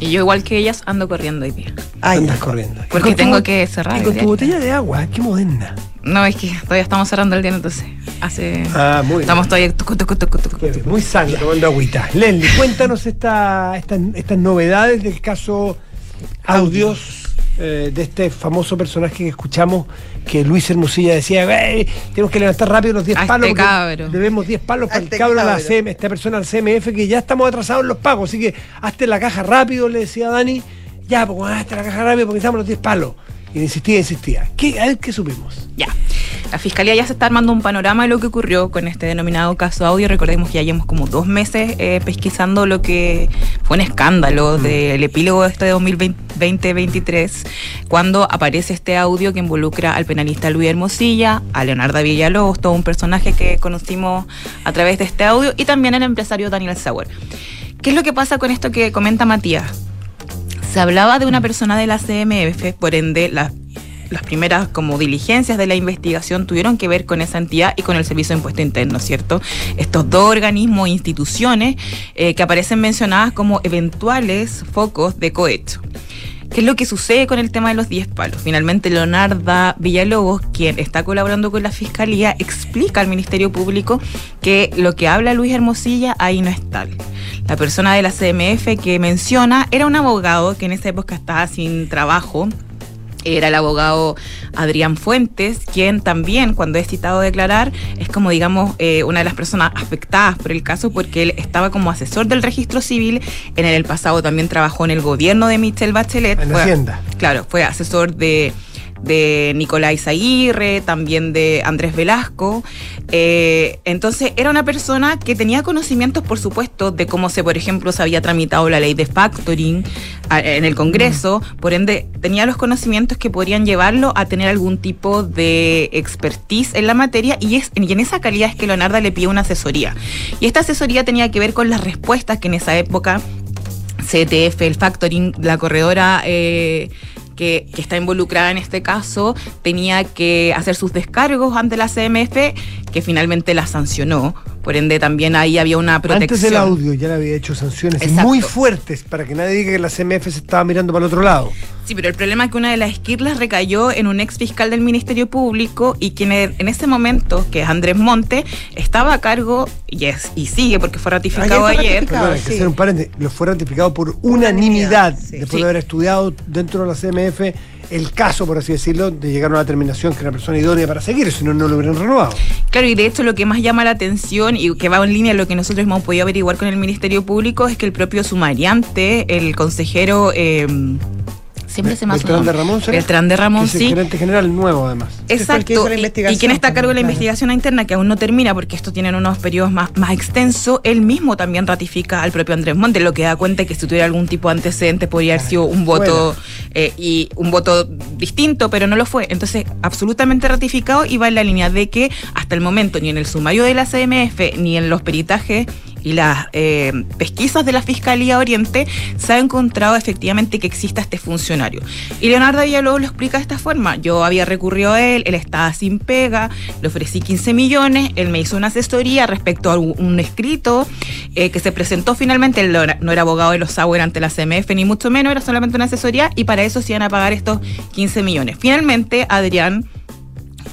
S4: Y yo, igual que ellas, ando corriendo hoy día.
S3: Ah,
S2: andas corriendo.
S4: Porque
S2: tu
S4: tengo que cerrar
S2: Y con tu botella de agua, qué moderna.
S4: No, es que todavía estamos cerrando el día, entonces. Hace.
S2: Ah, muy bien.
S4: Estamos todavía. tucu, tucu, tucu, tucu,
S2: Qué bien,
S4: tucu.
S2: Muy sano, tomando agüita. Leslie, cuéntanos esta, estas, estas novedades del caso audios eh, de este famoso personaje que escuchamos que Luis Hermosilla decía, "Güey, tenemos que levantar rápido los 10
S4: A
S2: palos.
S4: este cabro".
S2: Debemos 10 palos para el
S3: este
S2: cabro, a la. CM, esta persona al CMF, que ya estamos atrasados en los pagos. Así que hazte la caja rápido, le decía Dani. Ya, pues hazte la caja rápido porque necesitamos los 10 palos. Y insistía, insistía. ¿Qué, a ver qué supimos.
S4: Ya. La fiscalía ya se está armando un panorama de lo que ocurrió con este denominado caso audio. Recordemos que ya llevamos como dos meses eh, pesquisando lo que fue un escándalo del epílogo de este 2020-2023, cuando aparece este audio que involucra al penalista Luis Hermosilla, a Leonardo Villalobos, todo un personaje que conocimos a través de este audio, y también al empresario Daniel Sauer. ¿Qué es lo que pasa con esto que comenta Matías? Se hablaba de una persona de la CMF, por ende la- las primeras como diligencias de la investigación tuvieron que ver con esa entidad y con el Servicio de Impuesto Interno, ¿cierto? Estos dos organismos e instituciones eh, que aparecen mencionadas como eventuales focos de cohecho. ¿Qué es lo que sucede con el tema de los 10 palos? Finalmente, Leonarda Villalobos, quien está colaborando con la Fiscalía, explica al Ministerio Público que lo que habla Luis Hermosilla ahí no es tal. La persona de la CMF que menciona era un abogado que en esa época estaba sin trabajo, era el abogado Adrián Fuentes, quien también, cuando es citado a declarar, es como, digamos, eh, una de las personas afectadas por el caso, porque él estaba como asesor del registro civil. En el pasado también trabajó en el gobierno de Michelle Bachelet.
S2: En
S4: Fue-
S2: Hacienda.
S4: Claro, fue asesor de, de Nicolás Aguirre, también de Andrés Velasco. Eh, entonces, era una persona que tenía conocimientos, por supuesto, de cómo se, por ejemplo, se había tramitado la ley de factoring en el Congreso. Por ende, tenía los conocimientos que podrían llevarlo a tener algún tipo de expertise en la materia y, es, y en esa calidad es que Leonardo le pide una asesoría. Y esta asesoría tenía que ver con las respuestas que en esa época CTF, el factoring, la corredora eh, que, está involucrada en este caso, tenía que hacer sus descargos ante la CMF, que finalmente la sancionó. Por ende, también ahí había una protección.
S2: Antes del audio ya le había hecho sanciones
S4: Exacto.
S2: muy fuertes para que nadie diga que la CMF se estaba mirando para el otro lado.
S4: Sí, pero el problema es que una de las esquirlas recayó en un ex fiscal del Ministerio Público y quien en ese momento, que es Andrés Monte, estaba a cargo, y, es, y sigue porque fue ratificado
S3: Ayer fue
S4: ayer,
S3: ratificado.
S2: Perdón, hay que
S3: sí.
S2: hacer un paréntesis. Lo fue ratificado por unanimidad,
S3: Unanimidad, sí.
S2: después
S4: Sí.
S2: de haber estudiado dentro de la CMF el caso, por así decirlo, de llegar a una determinación que era una persona idónea para seguir, si no, no lo hubieran renovado.
S4: Claro, y de hecho lo que más llama la atención y que va en línea a lo que nosotros hemos podido averiguar con el Ministerio Público es que el propio sumariante, el consejero, eh, siempre se me hace
S2: Beltrán de. Ramón, ¿será?
S4: Beltrán de Ramón,
S2: Que es el
S4: sí.
S2: gerente general nuevo, además.
S4: Exacto. Y- quien está a cargo de la
S3: claro.
S4: investigación interna, que aún no termina, porque esto tienen unos periodos más, más extensos, él mismo también ratifica al propio Andrés Montes, lo que da cuenta que si tuviera algún tipo de antecedente podría haber sido un voto eh, y un voto distinto, pero no lo fue. Entonces, absolutamente ratificado y va en la línea de que hasta el momento ni en el sumario de la CMF ni en los peritajes y las eh, pesquisas de la Fiscalía Oriente se ha encontrado efectivamente que exista este funcionario. Y Leonardo Villalobos lo explica de esta forma. Yo había recurrido a él, él estaba sin pega, le ofrecí 15 millones, él me hizo una asesoría respecto a un, escrito eh, que se presentó finalmente, él no era abogado de los Sauer ante la CMF, ni mucho menos, era solamente una asesoría y para eso se iban a pagar estos 15 millones. Finalmente, Adrián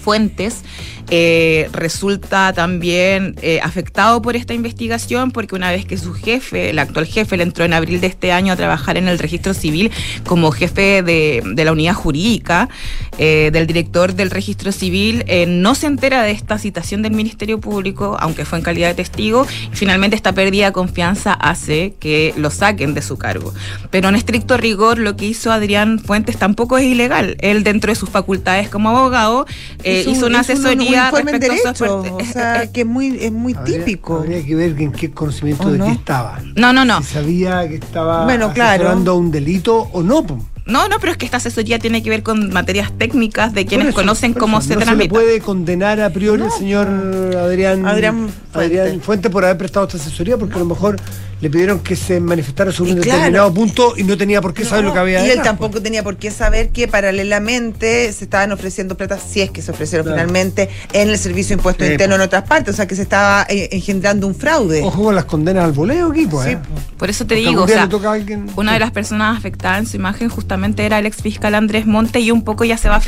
S4: Fuentes eh, resulta también eh, afectado por esta investigación porque una vez que su jefe, el actual jefe, le entró en abril de este año a trabajar en el registro civil como jefe de, de la unidad jurídica eh, del director del registro civil, eh, no se entera de esta citación del Ministerio Público, aunque fue en calidad de testigo, y finalmente esta pérdida de confianza hace que lo saquen de su cargo. Pero en estricto rigor, lo que hizo Adrián Fuentes tampoco es ilegal. Él, dentro de sus facultades como abogado, eh,
S3: Hizo un-
S4: hizo una
S3: hizo un- un en derecho. O sea, que es muy, es muy
S2: Habría-
S3: típico.
S2: Habría que ver en qué conocimiento
S3: ¿O
S2: de
S3: no?
S2: qué estaba.
S4: No, no, no.
S2: Si sabía que estaba
S3: Bueno, claro.
S2: un delito o no.
S4: No, no, pero es que esta asesoría tiene que ver con materias técnicas de quienes
S2: eso,
S4: conocen cómo
S2: eso,
S4: se
S2: no
S4: tramita.
S2: se le puede condenar a priori al señor Adrián,
S3: Adrián Fuente.
S2: Adrián Fuente por haber prestado esta asesoría porque a lo mejor le pidieron que se manifestara sobre
S3: Y
S2: un
S3: claro.
S2: determinado punto y no tenía por qué saber lo que había
S3: y él
S2: detrás,
S3: tampoco tenía por qué saber que paralelamente se estaban ofreciendo plata, si es que se ofrecieron
S2: Claro.
S3: finalmente, en el servicio de impuesto
S2: Sí,
S3: interno
S2: po.
S3: en otras partes. O sea, que se estaba eh, engendrando un fraude.
S2: Ojo con las condenas al voleo, equipo.
S3: Sí,
S2: ¿eh?
S3: po.
S4: Por eso te
S2: Porque
S4: digo, o sea,
S2: alguien-
S4: una de las personas afectadas en su imagen justamente era el ex fiscal Andrés Monte y un poco ya se va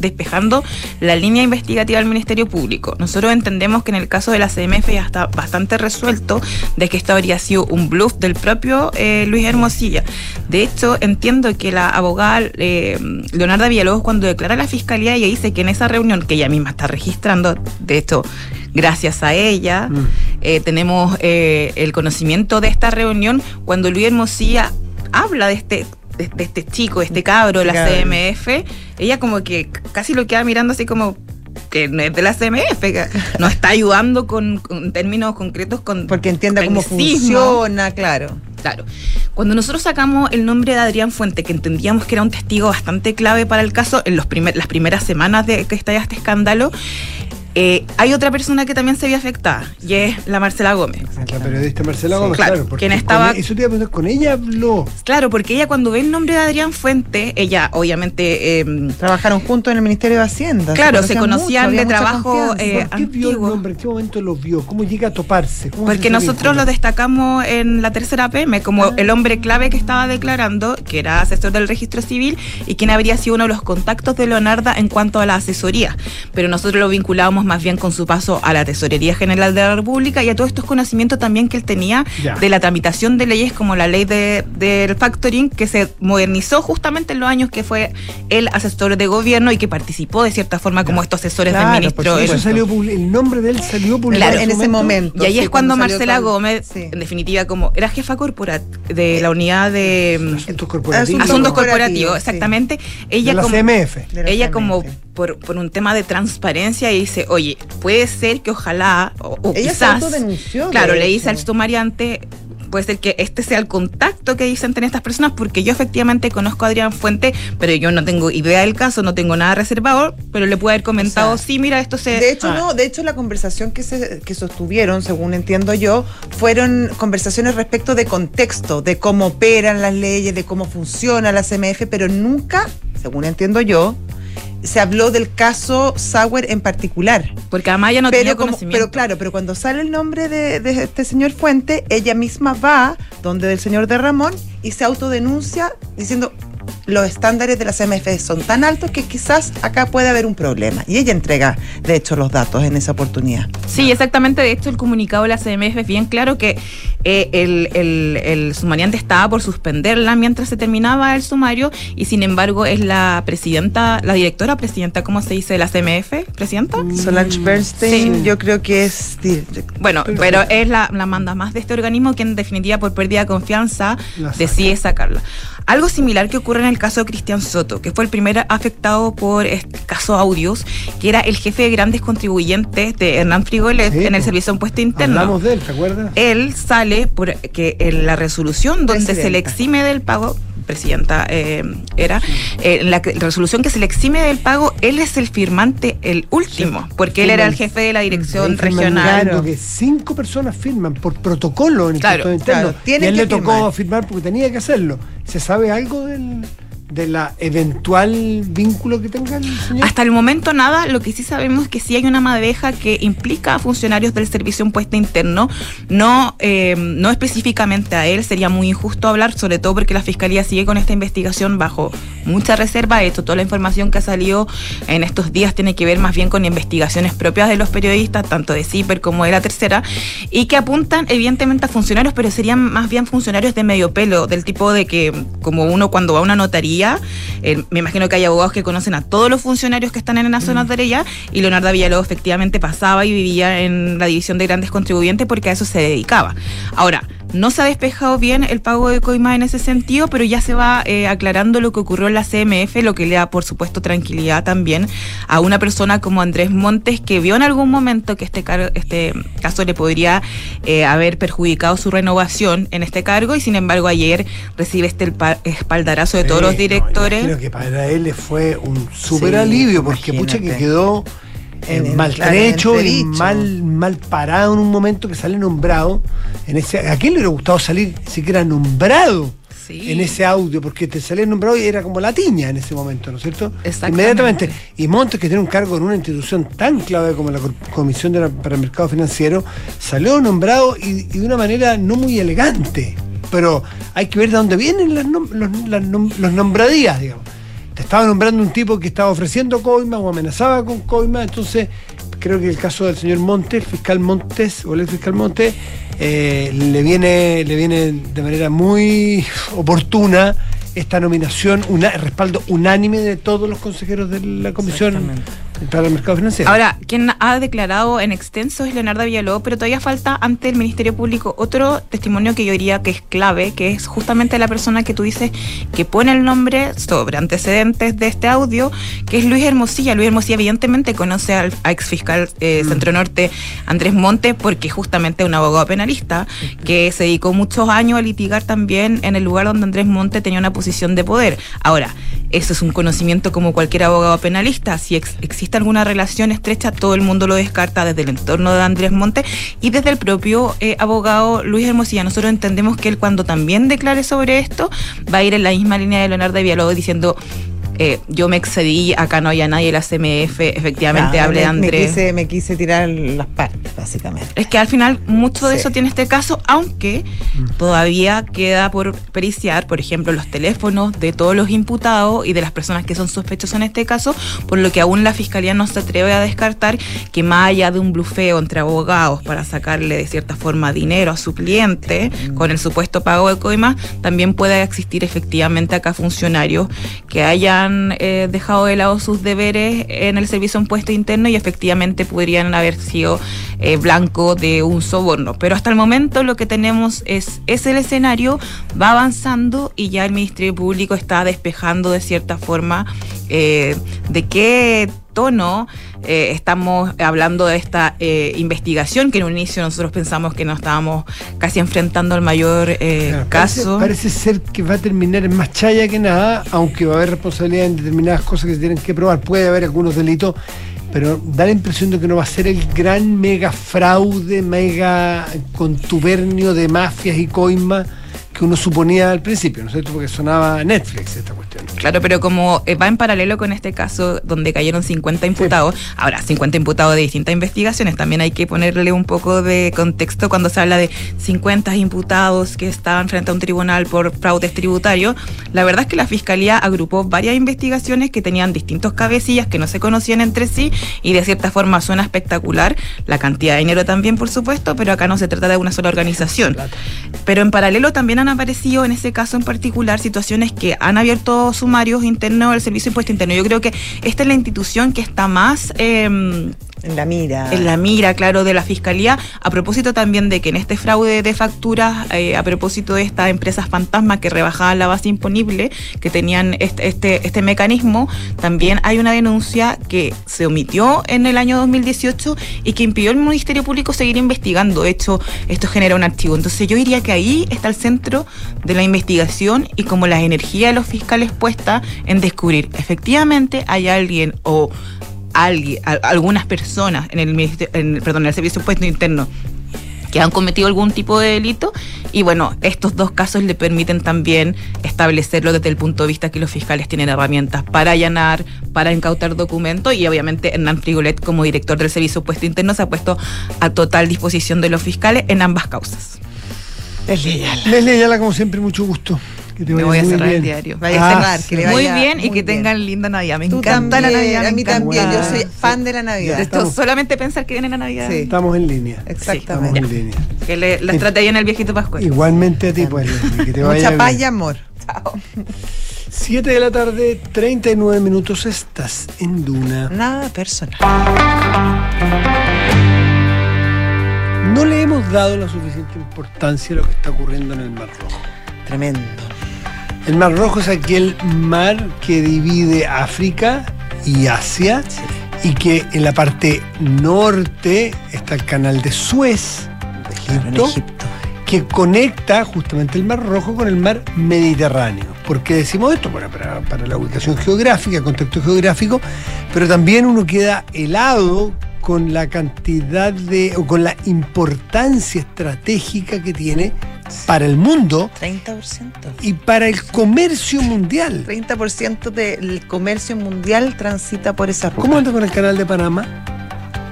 S4: despejando la línea investigativa del Ministerio Público. Nosotros entendemos que en el caso de la CMF ya está bastante resuelto de que esto habría sido un bluff del propio eh, Luis Hermosilla. De hecho, entiendo que la abogada eh, Leonarda Villalobos cuando declara a la fiscalía ella dice que en esa reunión que ella misma está registrando, de hecho, gracias a ella,
S2: Mm.
S4: eh, tenemos eh, el conocimiento de esta reunión cuando Luis Hermosilla habla de este de, de este chico, de este cabro de la. CMF, ella como que casi lo queda mirando así como que no es de la CMF, nos está ayudando con, con términos concretos con
S3: Porque entienda cómo funciona, claro.
S4: Claro. Cuando nosotros sacamos el nombre de Adrián Fuente, que entendíamos que era un testigo bastante clave para el caso en los primer- las primeras semanas de que estalla este escándalo, eh, hay otra persona que también se vio afectada, y es la Marcela Gómez.
S2: La periodista Marcela Gómez,
S4: claro,
S2: claro. porque
S4: quien
S2: con
S4: estaba-
S2: e- eso te iba a preguntar, con ella habló.
S4: Claro, porque ella cuando ve el nombre de Adrián Fuente, ella obviamente... eh,
S3: Trabajaron juntos en el Ministerio de Hacienda.
S4: Claro, se conocían de trabajo, eh,
S2: ¿Por qué vio el
S4: antiguo.
S2: nombre? ¿En qué momento lo vio? ¿Cómo llega a toparse? ¿Cómo
S4: Porque nosotros lo destacamos en la tercera PM como
S3: Ah.
S4: el hombre clave que estaba declarando, que era asesor del registro civil y quien habría sido uno de los contactos de Leonarda en cuanto a la asesoría. Pero nosotros lo vinculábamos más bien con su paso a la Tesorería General de la República y a todos estos conocimientos también que él tenía
S2: Ya.
S4: de la tramitación de leyes como la ley de, del factoring que se modernizó justamente en los años que fue el asesor de gobierno y que participó de cierta forma como estos asesores
S3: Claro,
S4: del ministro.
S2: Eso salió el nombre de él salió publicado
S3: Claro, en ese momento.
S4: Y ahí
S3: sí,
S4: es cuando, Marcela
S3: tal-
S4: Gómez,
S3: sí.
S4: en definitiva, como era jefa corporativa de la unidad de
S2: Asuntos corporativos.
S4: asuntos
S3: corporativos,
S4: corporativos,
S3: sí.
S4: exactamente,
S2: de
S4: ella
S2: la
S4: como
S2: CMF.
S3: De la
S4: ella
S3: CMF.
S4: como por, por un tema de transparencia y dice, oye, puede ser que ojalá o, o
S3: Ella
S4: quizás, claro, le dice al sumariante puede ser que este sea el contacto que dicen tener estas personas, porque yo efectivamente conozco a Adrián Fuente, pero yo no tengo idea del caso, no tengo nada reservado, pero le puede haber comentado,
S3: O sea,
S4: sí, mira, esto se...
S3: De hecho,
S4: Ah.
S3: no, de hecho la conversación que se que sostuvieron, según entiendo yo, fueron conversaciones respecto de contexto, de cómo operan las leyes, de cómo funciona la CMF, pero nunca, según entiendo yo, se habló del caso Sauer en particular.
S4: Porque Amaya no tenía
S3: pero, como-
S4: conocimiento.
S3: pero claro, pero cuando sale el nombre de, de este señor Fuente, ella misma va donde del señor de Ramón y se autodenuncia diciendo los estándares de la CMF son tan altos que quizás acá puede haber un problema. Y ella entrega, de hecho, los datos en esa oportunidad.
S4: Sí, exactamente. De hecho, el comunicado de la CMF es bien claro que eh, el, el, el sumariante estaba por suspenderla mientras se terminaba el sumario y sin embargo es la presidenta, la directora presidenta, ¿cómo se dice? de la CMF, presidenta.
S3: Solange Bernstein,
S4: Sí.
S3: yo creo que es...
S4: Bueno,
S2: Pero-
S4: es la, la manda más de este organismo que en definitiva por pérdida de confianza decide sacarla. Algo similar que ocurre en el caso de Cristian Soto, que fue el primer afectado por este caso Audios, que era el jefe de grandes contribuyentes de Hernán Frigolet
S2: Sí,
S4: en el. Servicio de Impuesto Interno.
S2: Hablamos de él, ¿te acuerdas?
S4: Él sale porque en la resolución donde se le exime del pago, presidenta eh, era, eh, la resolución que se le exime del pago, él es el firmante, el último, porque él era el jefe de la dirección regional.
S2: algo que cinco personas firman por protocolo en el
S4: Claro,
S2: interno.
S3: claro,
S2: y él
S3: que
S2: le tocó
S3: firmar.
S2: firmar porque tenía que hacerlo. ¿Se sabe algo del, de la eventual vínculo que tenga el señor?
S4: Hasta el momento nada, lo que sí sabemos es que sí hay una madeja que implica a funcionarios del servicio impuesto interno, no, eh, no específicamente a él, sería muy injusto hablar, sobre todo porque la Fiscalía sigue con esta investigación bajo mucha reserva, de hecho toda la información que ha salido en estos días tiene que ver más bien con investigaciones propias de los periodistas, tanto de CIPER como de la tercera, y que apuntan evidentemente a funcionarios, pero serían más bien funcionarios de medio pelo, del tipo de que como uno cuando va a una notaría, eh, me imagino que hay abogados que conocen a todos los funcionarios que están en la zona notaría, y Leonardo Villalobos efectivamente pasaba y vivía en la división de grandes contribuyentes porque a eso se dedicaba. Ahora, No se ha despejado bien el pago de coima en ese sentido, pero ya se va eh, aclarando lo que ocurrió en la CMF, lo que le da, por supuesto, tranquilidad también a una persona como Andrés Montes, que vio en algún momento que este, este caso le podría eh, haber perjudicado su renovación en este cargo y, sin embargo, ayer recibe este espaldarazo de todos los directores.
S2: creo que para él fue un súper alivio, porque mucha que quedó en maltrecho y mal, mal parado en un momento que sale nombrado. En ese, ¿A quién le hubiera gustado salir siquiera nombrado? en ese audio, porque te salía nombrado y era como la tiña en ese momento, ¿no es cierto? Inmediatamente. Y Montes, que tiene un cargo en una institución tan clave como la Comisión para el Mercado Financiero, salió nombrado y, de una manera no muy elegante. Pero hay que ver de dónde vienen los, los nombradías, digamos te estaba nombrando un tipo que estaba ofreciendo coima o amenazaba con coima, entonces creo que el caso del señor Montes, fiscal Montes, o el fiscal Montes, eh, le, viene, le viene de manera muy oportuna esta nominación, una, respaldo unánime de todos los consejeros de la comisión para el mercado financiero.
S4: Ahora, quien ha declarado en extenso es Leonardo Villalobos, pero todavía falta ante el Ministerio Público otro testimonio que yo diría que es clave, que es justamente la persona que tú dices que pone el nombre sobre antecedentes de este audio, que es Luis Hermosilla. Luis Hermosilla evidentemente conoce al ex fiscal eh, mm. Centro Norte Andrés Montes porque justamente es un abogado penalista que se dedicó muchos años a litigar también en el lugar donde Andrés Montes tenía una posición de poder. Ahora, eso es un conocimiento como cualquier abogado penalista. Si existe alguna relación estrecha, todo el mundo lo descarta desde el entorno de Andrés Monte y desde el propio eh, abogado Luis Hermosilla. Nosotros entendemos que él cuando también declare sobre esto va a ir en la misma línea de Leonardo Villalobos diciendo eh, yo me excedí, acá no había nadie, la CMF efectivamente hable de Andrés.
S3: Me quise, tirar las partes, básicamente.
S4: Es que al final mucho de eso tiene este caso, aunque mm. todavía queda por periciar, por ejemplo, los teléfonos de todos los imputados y de las personas que son sospechosas en este caso, por lo que aún la fiscalía no se atreve a descartar que más allá de un blufeo entre abogados para sacarle de cierta forma dinero a su cliente mm. con el supuesto pago de coima, también pueda existir efectivamente acá funcionarios que hayan eh, dejado de lado sus deberes en el servicio impuesto interno y efectivamente podrían haber sido eh, blanco de un soborno. Pero hasta el momento lo que tenemos es, es el escenario, va avanzando y ya el Ministerio Público está despejando de cierta forma eh, de qué tono eh, estamos hablando de esta eh, investigación que en un inicio nosotros pensamos que nos estábamos casi enfrentando al mayor caso.
S2: Parece, ser que va a terminar en más chaya que nada, aunque va a haber responsabilidad en determinadas cosas que se tienen que probar. Puede haber algunos delitos, pero da la impresión de que no va a ser el gran mega fraude, mega contubernio de mafias y coimas que uno suponía al principio, ¿no es cierto? Porque sonaba Netflix esta cuestión.
S4: Claro, pero como eh, va en paralelo con este caso donde cayeron 50 imputados, ahora 50 imputados de distintas investigaciones, también hay que ponerle un poco de contexto cuando se habla de 50 imputados que estaban frente a un tribunal por fraudes tributarios. La verdad es que la Fiscalía agrupó varias investigaciones que tenían distintos cabecillas que no se conocían entre sí y de cierta forma suena espectacular. La cantidad de dinero también, por supuesto, pero acá no se trata de una sola organización. Pero en paralelo también han han aparecido en ese caso en particular situaciones que han abierto sumarios internos al Servicio de Impuesto Interno. Yo creo que esta es la institución que está más...
S3: Eh, en la mira.
S4: En la mira, claro, de la Fiscalía. A propósito también de que en este fraude de facturas, eh, a propósito de estas empresas fantasmas que rebajaban la base imponible, que tenían este, este, este, mecanismo, también hay una denuncia que se omitió en el año 2018 y que impidió al Ministerio Público seguir investigando. De hecho, esto genera un archivo. Entonces yo diría que ahí está el centro de la investigación y como la energía de los fiscales puesta en descubrir efectivamente hay alguien o alguien, algunas personas en el, en, perdón, en el Servicio Puesto Interno que han cometido algún tipo de delito y bueno, estos dos casos le permiten también establecerlo desde el punto de vista que los fiscales tienen herramientas para allanar, para incautar documentos y obviamente Hernán Frigolet como director del Servicio Puesto Interno se ha puesto a total disposición de los fiscales en ambas causas.
S2: Leslie Ayala, como siempre, mucho gusto.
S4: Me voy a cerrar el diario.
S3: Vaya a cerrar, que le
S4: vaya Muy bien y que tengan linda Navidad. Me encanta la Navidad.
S3: A mí también, yo soy fan de la Navidad.
S4: Esto, solamente pensar que viene la Navidad.
S2: Sí. Estamos en línea.
S3: Exactamente.
S2: Estamos en línea.
S4: Que le, las trate bien el viejito Pascual.
S2: Igualmente a ti, pues,
S3: que te vaya Mucha paz y amor. Chao.
S2: 7 de la tarde, 39 minutos, estás en Duna.
S3: Nada personal.
S2: no le hemos dado la suficiente importancia a lo que está ocurriendo en el Mar Rojo.
S3: Tremendo.
S2: El Mar Rojo es aquel mar que divide África y Asia y que en la parte norte está el canal de Suez, Egipto,
S3: Egipto.
S2: que conecta justamente el Mar Rojo con el mar Mediterráneo. ¿Por qué decimos esto? Bueno, para, para la ubicación geográfica, contexto geográfico, pero también uno queda helado con la cantidad de, o con la importancia estratégica que tiene para el mundo
S3: 30%.
S2: y para el comercio mundial.
S3: 30% del comercio mundial transita por esa ruta.
S2: ¿Cómo anda con el canal de Panamá?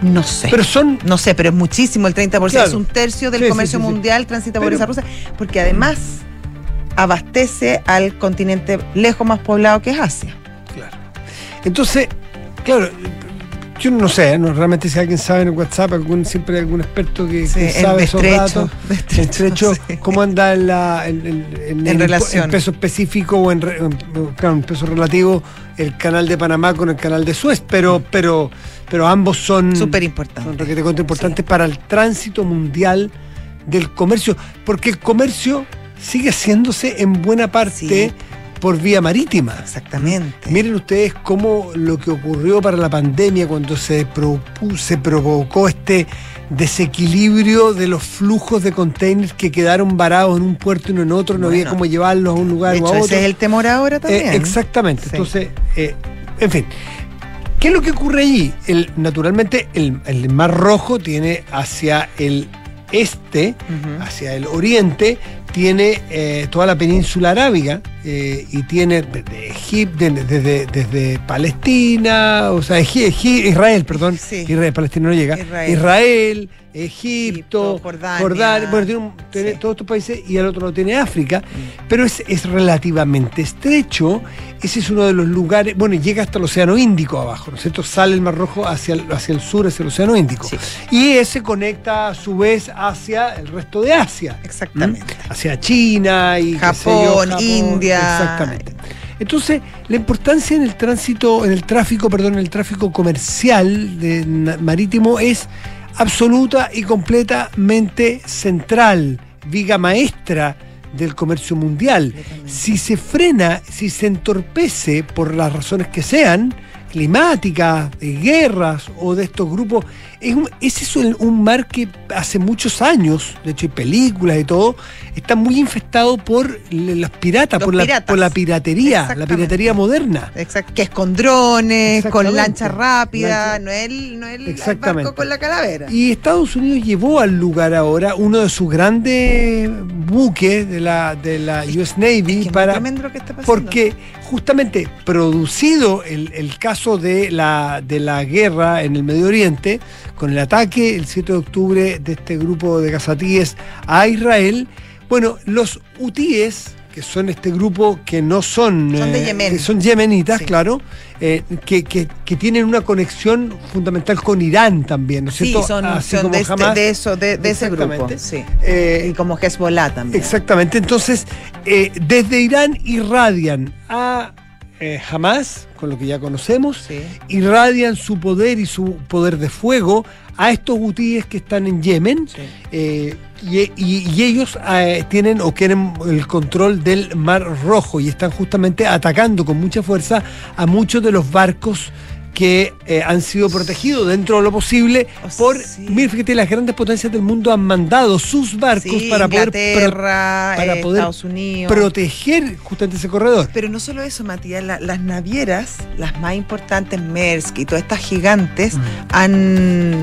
S3: No sé.
S2: Pero son
S3: no sé, pero es muchísimo, el 30%.
S2: Claro.
S3: Es un tercio del
S2: Sí,
S3: comercio
S2: sí, sí.
S3: mundial transita por esa ruta. Porque además abastece al continente lejos más poblado que es Asia.
S2: Claro. Entonces, claro, yo no sé, no, realmente si alguien sabe en el WhatsApp, algún, siempre hay algún experto que,
S3: Sí,
S2: sabe esos datos.
S3: estrecho, sí.
S2: cómo anda en, la, en, en- en-
S3: En relación.
S2: en peso específico o en, claro, peso relativo el canal de Panamá con el canal de Suez, pero, pero, pero ambos son
S3: Súper
S2: son
S3: importante.
S2: requete contra importantes para el tránsito mundial del comercio, porque el comercio sigue haciéndose en buena parte
S3: Sí.
S2: Por vía marítima.
S3: Exactamente.
S2: Miren ustedes cómo lo que ocurrió para la pandemia cuando se, se provocó este desequilibrio de los flujos de containers que quedaron varados en un puerto y no en otro, no había cómo llevarlos a un lugar
S3: de
S2: o a otro.
S3: ese es el temor ahora también.
S2: Eh, exactamente.
S3: Sí.
S2: Entonces, eh, en fin. ¿Qué es lo que ocurre allí? El, naturalmente, el, el Mar Rojo tiene hacia el este, hacia el oriente, tiene eh, toda la península arábiga eh, y tiene desde Egipto, desde, desde Palestina, o sea, Egi- Egi- Israel, perdón,
S3: Sí.
S2: Israel, Palestina no llega,
S3: Israel.
S2: Israel, Egipto,
S3: Egipto, Jordania.
S2: bueno, tiene, un- tiene
S3: Sí.
S2: todos estos países y al otro lado tiene África, pero es, es relativamente estrecho. Ese es uno de los lugares, bueno, llega hasta el Océano Índico abajo, ¿no es cierto? Sale el Mar Rojo hacia el, hacia el sur, hacia el Océano Índico.
S3: Sí.
S2: Y ese conecta a su vez hacia el resto de Asia.
S3: Exactamente.
S2: ¿Mm? Hacia China y yo,
S3: Japón, India.
S2: Exactamente. Entonces, la importancia en el tránsito, en el tráfico, perdón, en el tráfico comercial de- marítimo es absoluta y completamente central, viga maestra del comercio mundial. Si se frena, si se entorpece por las razones que sean, climáticas, de guerras o de estos grupos, es un, ese es un, un mar que hace muchos años, de hecho hay películas y todo, está muy infestado por l- los piratas, por, la, por la piratería, la piratería moderna.
S3: Exacto, que es con drones, con lancha rápida,
S2: Lancha-
S3: no es el, no es el
S2: Exactamente.
S3: barco con la calavera.
S2: Y Estados Unidos llevó al lugar ahora uno de sus grandes buques de la, de la US Navy
S3: Es que
S2: para,
S3: tremendo lo que está pasando.
S2: porque justamente producido el, el caso de la, de la guerra en el Medio Oriente, con el ataque el 7 de octubre de este grupo de cazatíes a Israel, bueno, los hutíes, que son este grupo que no son...
S3: Son de
S2: eh,
S3: Yemen.
S2: que son yemenitas,
S3: Sí.
S2: claro, eh, que, que- que tienen una conexión fundamental con Irán también, ¿no es
S3: sí,
S2: cierto?
S3: son,
S2: Así
S3: son
S2: como
S3: de, este- de eso, de, de ese grupo. Sí.
S2: Eh,
S3: y como Hezbollah también.
S2: Exactamente, entonces eh, desde Irán irradian a eh, Hamas, con lo que ya conocemos,
S3: Sí.
S2: irradian su poder y su poder de fuego a estos hutíes que están en Yemen
S3: Sí.
S2: eh, y, y- y ellos eh, tienen o quieren el control del Mar Rojo y están justamente atacando con mucha fuerza a muchos de los barcos que eh, han sido protegidos dentro de lo posible
S3: Oh,
S2: por,
S3: sí.
S2: mira, fíjate, las grandes potencias del mundo han mandado sus barcos
S3: Sí,
S2: para poder pro-
S3: Inglaterra,
S2: para
S3: eh,
S2: poder
S3: Estados Unidos.
S2: proteger justamente ese corredor.
S3: Pero no solo eso, Matías, la- las navieras, las más importantes, Maersk y todas estas gigantes, han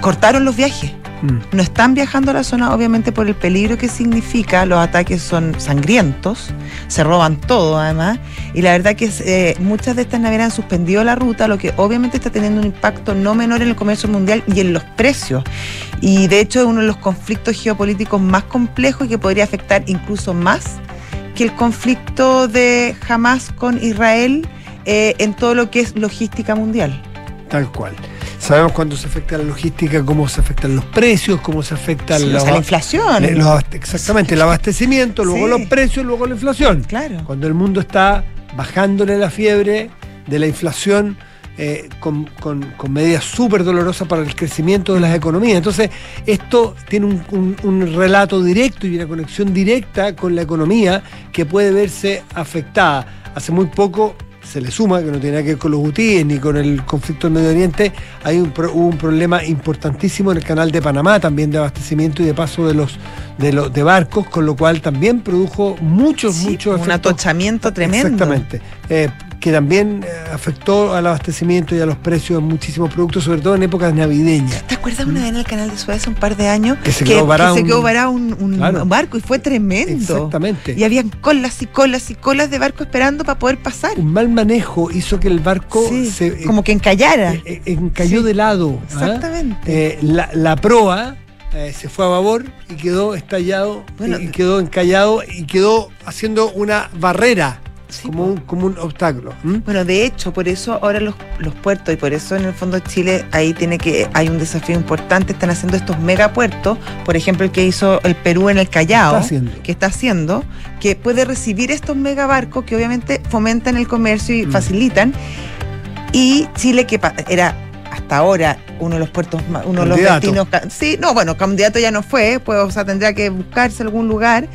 S3: cortaron los viajes.
S2: Mm.
S3: No están viajando a la zona, obviamente, por el peligro que significa. Los ataques son sangrientos, se roban todo, además. Y la verdad que eh, muchas de estas navieras han suspendido la ruta, lo que obviamente está teniendo un impacto no menor en el comercio mundial y en los precios. Y de hecho, es uno de los conflictos geopolíticos más complejos y que podría afectar incluso más que el conflicto de Hamas con Israel eh, en todo lo que es logística mundial.
S2: Tal cual. Sabemos cuándo se afecta la logística, cómo se afectan los precios, cómo se afecta
S3: Sí, o sea, la inflación.
S2: los exactamente, el abastecimiento, luego
S3: Sí.
S2: los precios, luego la inflación.
S3: Claro.
S2: Cuando el mundo está bajándole la fiebre de la inflación, eh, con, con- con medidas súper dolorosas para el crecimiento de las economías. Entonces, esto tiene un, un- un relato directo y una conexión directa con la economía que puede verse afectada. Hace muy poco se le suma, que no tiene nada que ver con los hutíes ni con el conflicto del Medio Oriente, hay un, pro- hubo un problema importantísimo en el canal de Panamá, también de abastecimiento y de paso de los de, los, de barcos, con lo cual también produjo muchos,
S3: Sí,
S2: muchos
S3: un
S2: efectos
S3: atochamiento tremendo.
S2: Exactamente. Eh, que también eh, afectó al abastecimiento y a los precios de muchísimos productos, sobre todo en épocas navideñas.
S3: ¿Te acuerdas una vez en el canal de Suez hace un par de años
S2: Que se quedó varado
S3: se
S2: un-
S3: quedó varado un, un
S2: Claro.
S3: barco y fue tremendo?
S2: Exactamente.
S3: Y habían colas y colas y colas de barco esperando para poder pasar.
S2: Un mal manejo hizo que el barco
S3: Sí,
S2: se eh,
S3: como que encallara.
S2: eh, eh, encalló
S3: Sí,
S2: de lado. ¿ah?
S3: exactamente.
S2: Eh, la, la proa eh, se fue a babor y quedó estallado,
S3: Bueno,
S2: y quedó encallado y quedó haciendo una barrera,
S3: Sí,
S2: como, un, como un obstáculo.
S3: Bueno, de hecho, por eso ahora los, los puertos y por eso en el fondo Chile ahí tiene que hay un desafío importante. Están haciendo estos megapuertos, por ejemplo, el que hizo el Perú en el Callao,
S2: Está
S3: que está haciendo, que puede recibir estos megabarcos que obviamente fomentan el comercio y
S2: Mm.
S3: facilitan. Y Chile, que era hasta ahora uno de los puertos, uno de los destinos. Sí, no, bueno, candidato ya no fue, pues, o sea, tendría que buscarse algún lugar.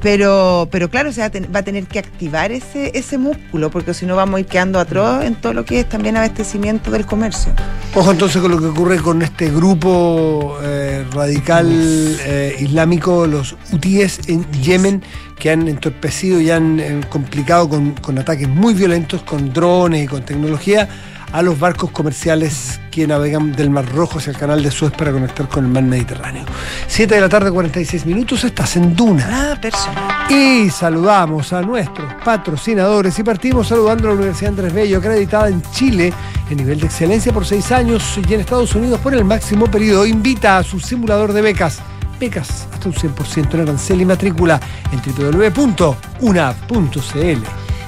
S3: Pero, pero claro, o sea, ten- va a tener que activar ese, ese músculo, porque si no vamos a ir quedando atroz en todo lo que es también abastecimiento del comercio.
S2: Ojo entonces con lo que ocurre con este grupo eh, radical eh, islámico, los hutíes en Yemen, que han entorpecido y han eh, complicado con, con ataques muy violentos, con drones y con tecnología, a los barcos comerciales que navegan del Mar Rojo hacia el canal de Suez para conectar con el mar Mediterráneo. 7 de la tarde, 46 minutos, estás en Duna.
S3: Nada personal.
S2: Y saludamos a nuestros patrocinadores y partimos saludando a la Universidad Andrés Bello, acreditada en Chile en nivel de excelencia por seis años y en Estados Unidos por el máximo periodo. Invita a su simulador de becas. Becas hasta un 100% en arancel y matrícula en www.una.cl.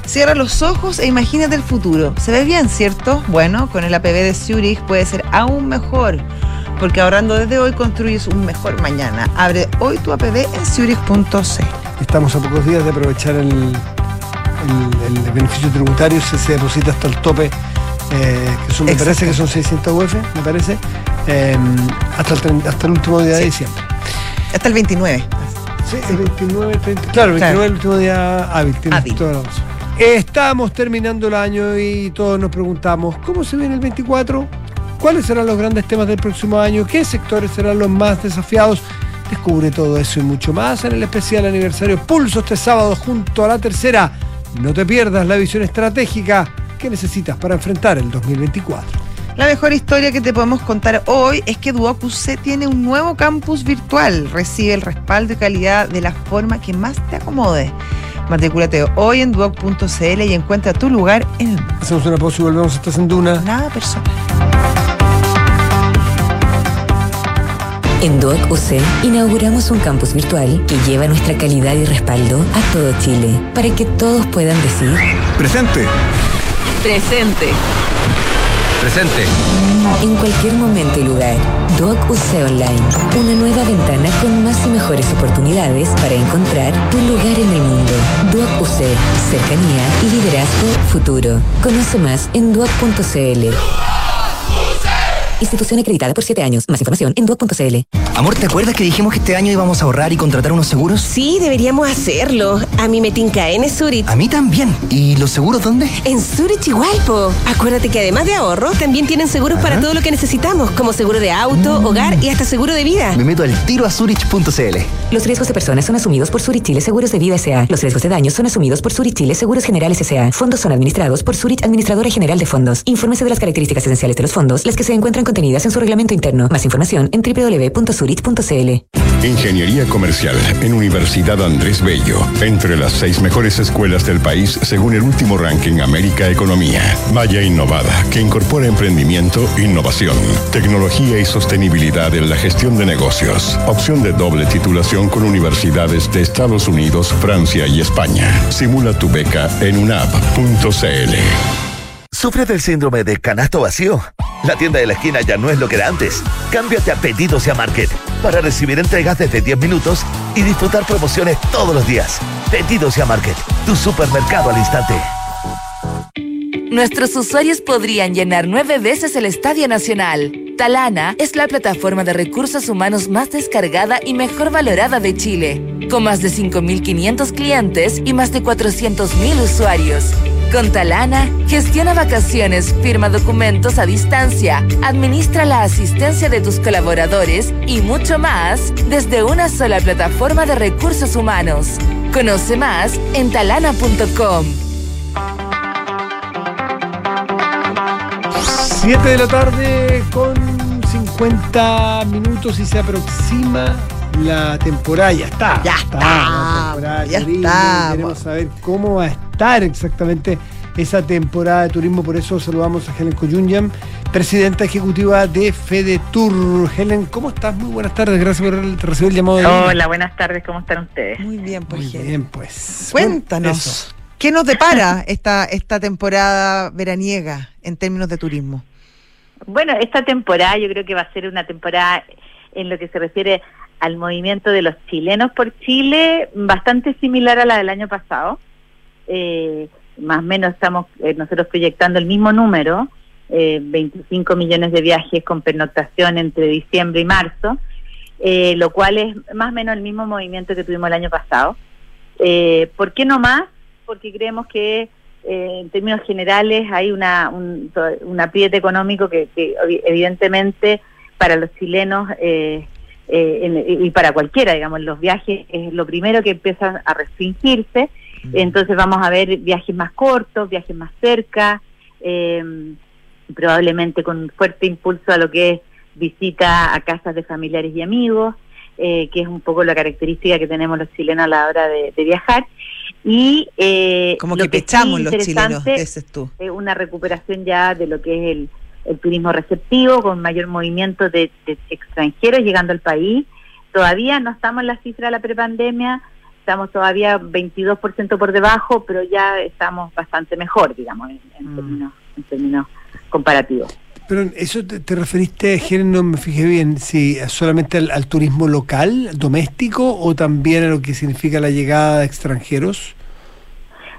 S3: Cierra los ojos e imagínate el futuro. Se ve bien, ¿cierto? Bueno, con el APB de Zurich puede ser aún mejor, porque ahorrando desde hoy construyes un mejor mañana. Abre hoy tu APB en zurich.c.
S2: Estamos a pocos días de aprovechar el, el- el beneficio tributario, se, se deposita hasta el tope, eh, que son, me
S3: Exacto.
S2: parece que son 600 UF, me parece, eh, hasta, el, tren- hasta el último día de diciembre.
S3: Hasta el 29.
S2: Sí, el 29, 30. Claro, el 29
S3: Claro.
S2: es el último día hábil, tienes
S3: Hábil.
S2: toda la razón. Estamos terminando el año y todos nos preguntamos, ¿cómo se viene el 24? ¿Cuáles serán los grandes temas del próximo año? ¿Qué sectores serán los más desafiados? Descubre todo eso y mucho más en el especial aniversario Pulso este sábado junto a la tercera. No te pierdas la visión estratégica que necesitas para enfrentar el 2024.
S3: La mejor historia que te podemos contar hoy es que Duoc UC tiene un nuevo campus virtual. Recibe el respaldo y calidad de la forma que más te acomode. Matricúlate hoy en duoc.cl y encuentra tu lugar en el mundo.
S2: Hacemos una pausa y volvemos a Estás en Duna.
S3: Nada personal.
S5: En Duoc UC inauguramos un campus virtual que lleva nuestra calidad y respaldo a todo Chile para que todos puedan decir
S6: Presente.
S5: presente
S6: Presente.
S5: en cualquier momento y lugar. Duoc UC Online, una nueva ventana con más y mejores oportunidades para encontrar tu lugar en el mundo. Duoc UC, cercanía y liderazgo futuro. Conoce más en duoc.cl. Institución acreditada por 7 años. Más información en duoc.cl.
S6: Amor, ¿te acuerdas que dijimos que este año íbamos a ahorrar y contratar unos seguros?
S7: Sí, deberíamos hacerlo. A mí me tinca en Zurich.
S6: A mí también. ¿Y los seguros dónde?
S7: En Zurich igual, po. Acuérdate que además de ahorro, también tienen seguros para todo lo que necesitamos, como seguro de auto, hogar y hasta seguro de vida.
S6: Me meto al tiro a Zurich.cl.
S5: Los riesgos de personas son asumidos por Zurich Chile Seguros de Vida S.A. Los riesgos de daños son asumidos por Zurich Chile Seguros Generales S.A. Fondos son administrados por Zurich Administradora General de Fondos. Infórmese de las características esenciales de los fondos, las que se encuentran contenidas en su reglamento interno. Más información en www.zurich.cl.
S8: Ingeniería Comercial en Universidad Andrés Bello. Entre las seis mejores escuelas del país según el último ranking América Economía. Maya Innovada, que incorpora emprendimiento, innovación, tecnología y sostenibilidad en la gestión de negocios. Opción de doble titulación con universidades de Estados Unidos, Francia y España. Simula tu beca en unap.cl.
S9: ¿Sufres del síndrome de canasto vacío? La tienda de la esquina ya no es lo que era antes. Cámbiate a Pedidos y a Market para recibir entregas desde 10 minutos y disfrutar promociones todos los días. Pedidos a Market, tu supermercado al instante.
S5: nuestros usuarios podrían llenar nueve veces el Estadio Nacional. Talana es la plataforma de recursos humanos más descargada y mejor valorada de Chile, con más de 5.500 clientes y más de 400.000 usuarios. Con Talana, gestiona vacaciones, firma documentos a distancia, administra la asistencia de tus colaboradores y mucho más desde una sola plataforma de recursos humanos. Conoce más en talana.com.
S2: 7 de la tarde con 50 minutos y se aproxima la temporada. Ya está.
S3: Ya
S2: está.
S3: está,
S2: la temporada
S3: ya está.
S2: Queremos saber cómo va a estar exactamente esa temporada de turismo. Por eso saludamos a Helen Coyunyan, presidenta ejecutiva de FedeTour. Helen, ¿cómo estás? Muy buenas tardes. Gracias por recibir el llamado de
S10: Hola, buenas tardes, ¿cómo están ustedes?
S3: Muy bien, pues.
S2: Muy
S3: Helen.
S2: bien, pues.
S3: Cuéntanos.
S2: Eso.
S3: ¿Qué nos depara esta, esta temporada veraniega en términos de turismo?
S10: Bueno, esta temporada yo creo que va a ser una temporada en lo que se refiere al movimiento de los chilenos por Chile bastante similar a la del año pasado. Eh, más o menos estamos eh, nosotros proyectando el mismo número, eh, 25 millones de viajes con pernoctación entre diciembre y marzo, eh, lo cual es más o menos el mismo movimiento que tuvimos el año pasado. Eh, ¿Por qué no más? Porque creemos que eh, en términos generales hay una, un, apriete económico que, que evi- evidentemente para los chilenos eh, y para cualquiera, digamos, los viajes es lo primero que empieza a restringirse. Entonces vamos a ver viajes más cortos, viajes más cerca, eh, probablemente con un fuerte impulso a lo que es visita a casas de familiares y amigos, eh, que es un poco la característica que tenemos los chilenos a la hora de, de viajar. Y eh,
S3: Como
S10: lo
S3: que
S10: sí
S3: pechamos los chilenos,
S10: interesante
S3: dices tú.
S10: es una recuperación ya de lo que es el, el turismo receptivo, con mayor movimiento de, de extranjeros llegando al país. Todavía no estamos en la cifra de la prepandemia, estamos todavía 22% por debajo, pero ya estamos bastante mejor, digamos, en, en
S2: Mm.
S10: términos, en términos comparativos.
S2: Pero eso te, te referiste, Helen, no me fijé bien, si solamente al, al turismo local, doméstico, o también a lo que significa la llegada de extranjeros.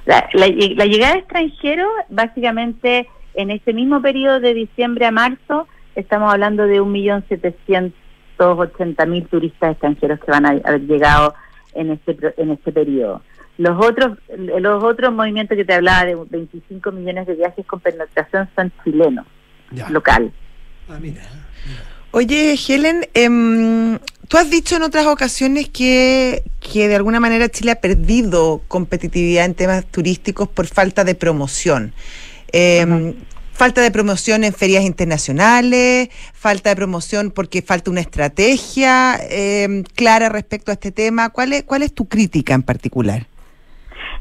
S10: La, la, la llegada de extranjeros, básicamente en este mismo periodo de diciembre a marzo, estamos hablando de 1.780.000 turistas extranjeros que van a haber llegado en este, pro- en este periodo. Los otros, los otros movimientos que te hablaba de 25 millones de viajes con pernoctación son chilenos,
S2: Ya.
S10: local.
S2: Ah, mira.
S3: Oye, Helen, em, tú has dicho en otras ocasiones que, que de alguna manera Chile ha perdido competitividad en temas turísticos por falta de promoción. Em, Falta de promoción en ferias internacionales, falta de promoción porque falta una estrategia em, clara respecto a este tema. ¿Cuál es, ¿Cuál es tu crítica en particular?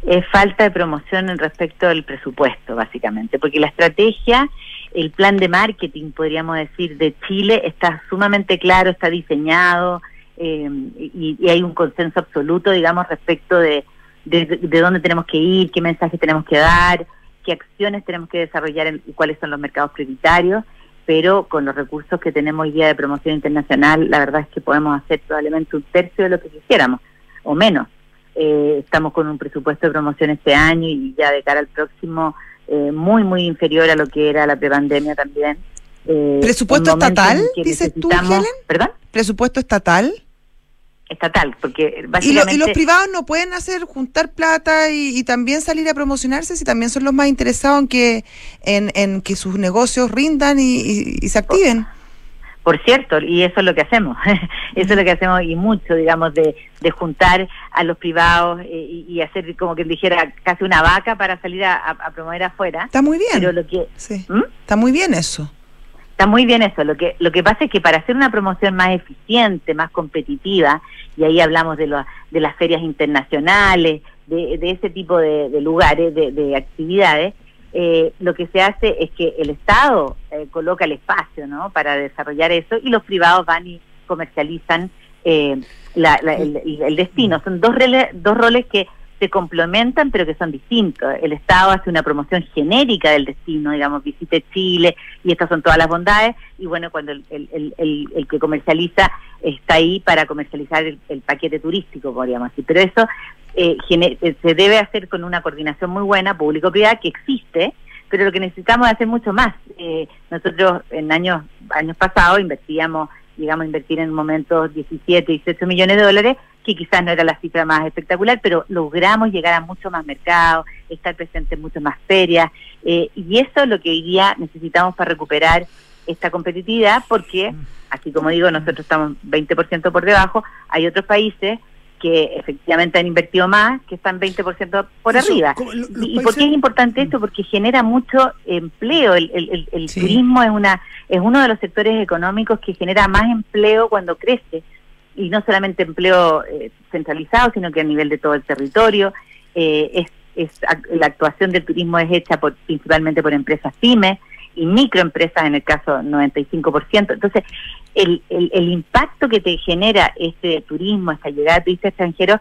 S10: es falta de promoción en respecto al presupuesto, básicamente, porque la estrategia, el plan de marketing, podríamos decir, de Chile está sumamente claro, está diseñado eh, y, y hay un consenso absoluto, digamos, respecto de, de, de dónde tenemos que ir, qué mensajes tenemos que dar, qué acciones tenemos que desarrollar en- y cuáles son los mercados prioritarios, pero con los recursos que tenemos hoy día de promoción internacional, la verdad es que podemos hacer probablemente un tercio de lo que quisiéramos, o menos. Eh, estamos con un presupuesto de promoción este año y ya de cara al próximo eh, muy, muy inferior a lo que era la prepandemia también. Eh,
S3: ¿Presupuesto estatal, dices tú, Helen?
S10: ¿Perdón?
S3: ¿Presupuesto estatal?
S10: Estatal, porque
S3: ¿Y, lo-
S10: básicamente...
S3: y los privados no pueden hacer juntar plata y, y también salir a promocionarse si también son los más interesados en que, en, en que sus negocios rindan y, y- se activen?
S10: Por cierto, y eso es lo que hacemos, eso es lo que hacemos y mucho, digamos, de, de juntar a los privados y, y hacer como que dijera casi una vaca para salir a, a- a promover afuera.
S3: Está muy bien.
S10: Pero lo que
S3: Sí.
S10: ¿Mm?
S3: Está muy bien eso.
S10: Está muy bien eso. Lo que lo que pasa es que para hacer una promoción más eficiente, más competitiva, y ahí hablamos de, lo- de las ferias internacionales, de, de ese tipo de, lugares, de, de actividades, eh, lo que se hace es que el Estado eh, coloca el espacio ¿no? para desarrollar eso y los privados van y comercializan eh, la- el destino. Son dos, rele- dos roles que se complementan pero que son distintos. El Estado hace una promoción genérica del destino, digamos, visite Chile y estas son todas las bondades y bueno, cuando el, el- el- el- que comercializa está ahí para comercializar el, paquete turístico, podríamos decir. Pero eso eh, eh, se debe hacer con una coordinación muy buena, público-privada, que existe, pero lo que necesitamos es hacer mucho más. Eh, nosotros en años años pasados invertíamos, llegamos a invertir en momentos 17, 18 millones de dólares, que quizás no era la cifra más espectacular, pero logramos llegar a mucho más mercados, estar presentes en muchas más ferias, eh, y eso es lo que hoy día necesitamos para recuperar esta competitividad, porque, así como digo, nosotros estamos 20% por debajo, hay otros países que efectivamente han invertido más, que están 20% por arriba. ¿Y, por qué es importante esto? Porque genera mucho empleo. El, el, el, turismo es una es uno de los sectores económicos que genera más empleo cuando crece. Y no solamente empleo eh, centralizado, sino que a nivel de todo el territorio. Eh, es, es, la actuación del turismo es hecha por, principalmente por empresas pymes y microempresas en el caso 95%. Entonces, el, el, el impacto que te genera este turismo, esta llegada de turistas extranjeros,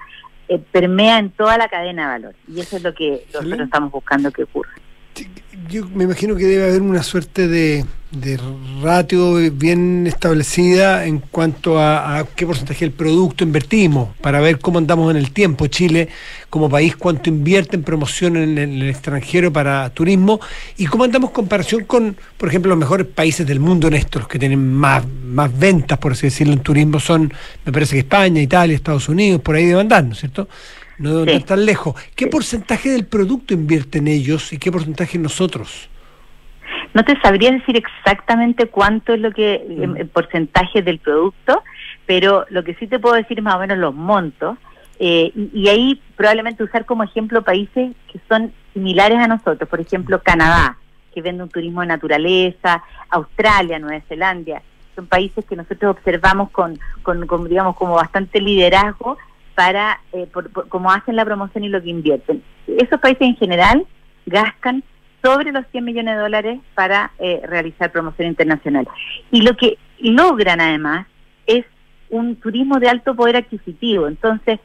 S10: eh, permea en toda la cadena de valor. Y eso es lo que nosotros estamos buscando que ocurra.
S2: Yo me imagino que debe haber una suerte de, de ratio bien establecida en cuanto a, qué porcentaje del producto invertimos, para ver cómo andamos en el tiempo. Chile, como país, cuánto invierte en promoción en, el extranjero para turismo y cómo andamos en comparación con, por ejemplo, los mejores países del mundo en esto, los que tienen más, más ventas, por así decirlo, en turismo son, me parece que España, Italia, Estados Unidos, por ahí deben andar, ¿no es cierto? No deben estar tan lejos. ¿Qué porcentaje del producto invierten ellos y qué porcentaje nosotros?
S10: No te sabría decir exactamente cuánto es lo que mm. el porcentaje del producto, pero lo que sí te puedo decir es más o menos los montos. Eh, y, ahí probablemente usar como ejemplo países que son similares a nosotros, por ejemplo Canadá, que vende un turismo de naturaleza, Australia, Nueva Zelanda, son países que nosotros observamos con, con, digamos, como bastante liderazgo para eh, cómo hacen la promoción y lo que invierten. Esos países en general gastan sobre los 100 millones de dólares para eh, realizar promoción internacional. Y lo que logran además es un turismo de alto poder adquisitivo. Entonces,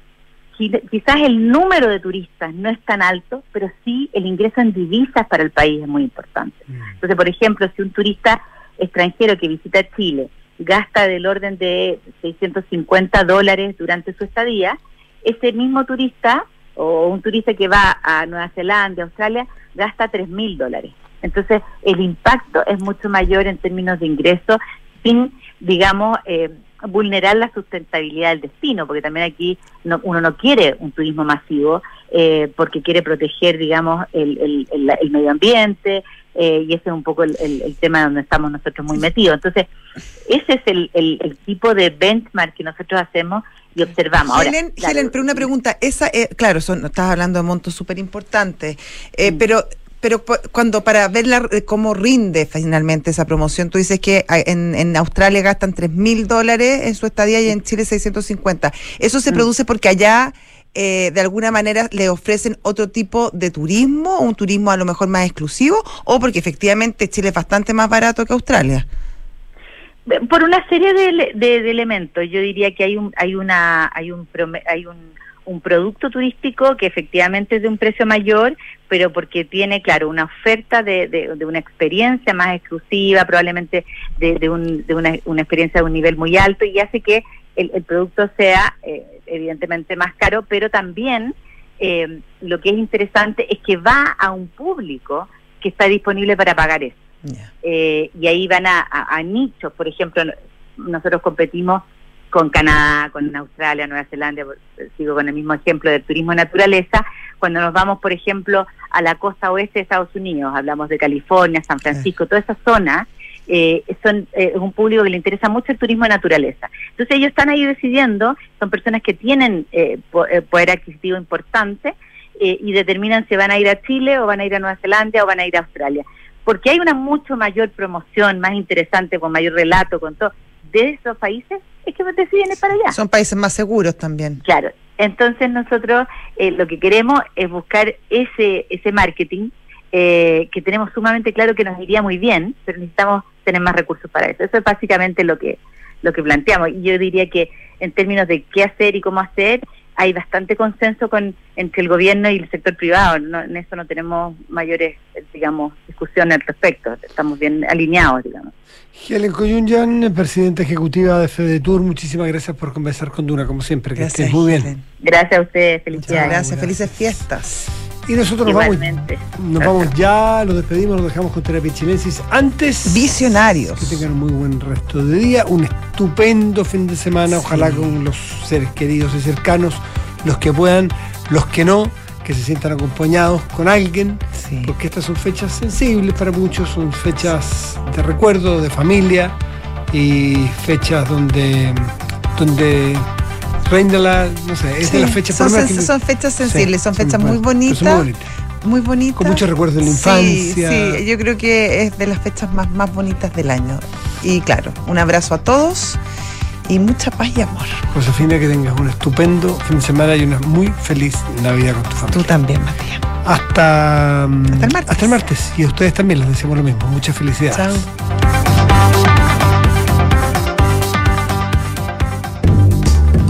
S10: quizás el número de turistas no es tan alto, pero sí el ingreso en divisas para el país es muy importante. Mm. Entonces, por ejemplo, si un turista extranjero que visita Chile gasta del orden de 650 dólares durante su estadía, ese mismo turista o un turista que va a Nueva Zelanda, Australia, gasta tres mil dólares. Entonces, el impacto es mucho mayor en términos de ingresos, sin, digamos, eh, vulnerar la sustentabilidad del destino, porque también aquí uno no quiere un turismo masivo, eh, porque quiere proteger, digamos, el, medio ambiente, eh, y ese es un poco el, tema donde estamos nosotros muy metidos. Entonces, ese es el, tipo de benchmark que nosotros hacemos y observamos.
S3: Helen, Helen pero una pregunta, esa, eh, claro, son, estás hablando de montos súper importantes, eh, mm. pero pero cuando para ver eh, cómo rinde finalmente esa promoción, tú dices que ah, en, en Australia gastan 3 mil dólares en su estadía y en Chile 650. ¿Eso se mm. produce porque allá eh, de alguna manera le ofrecen otro tipo de turismo, un turismo a lo mejor más exclusivo, o porque efectivamente Chile es bastante más barato que Australia?
S10: por una serie de, elementos yo diría que hay un hay una hay un hay un, producto turístico que efectivamente es de un precio mayor pero porque tiene claro una oferta de, de, una experiencia más exclusiva probablemente de, un, de una, una, experiencia de un nivel muy alto y hace que el, el producto sea eh, evidentemente más caro pero también eh, lo que es interesante es que va a un público que está disponible para pagar eso. Eh, y ahí van a, nichos, por ejemplo, nosotros competimos con Canadá, con Australia, Nueva Zelanda, sigo con el mismo ejemplo del turismo naturaleza, cuando nos vamos, por ejemplo, a la costa oeste de Estados Unidos, hablamos de California, San Francisco, toda esa zona, eh, son eh, es un público que le interesa mucho el turismo de naturaleza. Entonces ellos están ahí decidiendo, son personas que tienen poder adquisitivo importante y determinan si van a ir a Chile o van a ir a Nueva Zelanda o van a ir a Australia porque hay una mucho mayor promoción, más interesante, con mayor relato, con todo, de esos países, es que deciden ir para allá.
S3: Son países más seguros también.
S10: Claro, entonces nosotros eh, lo que queremos es buscar ese, ese marketing eh, que tenemos sumamente claro que nos iría muy bien, pero necesitamos tener más recursos para eso. Eso es básicamente lo que, lo que planteamos. Y yo diría que en términos de qué hacer y cómo hacer, hay bastante consenso con entre el gobierno y el sector privado. en eso no tenemos mayores, digamos, discusiones al respecto. Estamos bien alineados, digamos.
S2: Helen Coyunyan, presidenta ejecutiva de FEDETUR, muchísimas gracias por conversar con Duna, como siempre. Que estés muy bien.
S10: Gracias a ustedes, felicidades.
S3: gracias, felices fiestas.
S2: Y nosotros nos vamos, nos vamos ya, los despedimos, los dejamos con Terapia Chilensis. Antes,
S3: Visionarios.
S2: que tengan un muy buen resto de día, un estupendo fin de semana, ojalá con los seres queridos y cercanos, los que puedan, los que no, que se sientan acompañados con alguien,
S3: Sí.
S2: porque estas son fechas sensibles para muchos, son fechas de recuerdo, de familia y fechas donde, donde reina la, no sé, es de
S3: Sí,
S2: las fechas
S3: son,
S2: por lo menos
S3: sens-
S2: que-
S3: son fechas sensibles,
S2: Sí,
S3: son
S2: son
S3: fechas muy bonitas.
S2: son muy bonitas.
S3: Muy bonitas.
S2: Con muchos recuerdos de la
S3: Sí,
S2: infancia.
S3: Sí, yo creo que es de las fechas más, más bonitas del año. Y claro, un abrazo a todos y mucha paz y amor.
S2: Josefina, que tengas un estupendo fin de semana y una muy feliz Navidad con tu familia.
S3: Tú también, Matías.
S2: Hasta, mm,
S3: Hasta el martes.
S2: Hasta el martes. Y a ustedes también les deseamos lo mismo. Mucha felicidad.
S3: Chao.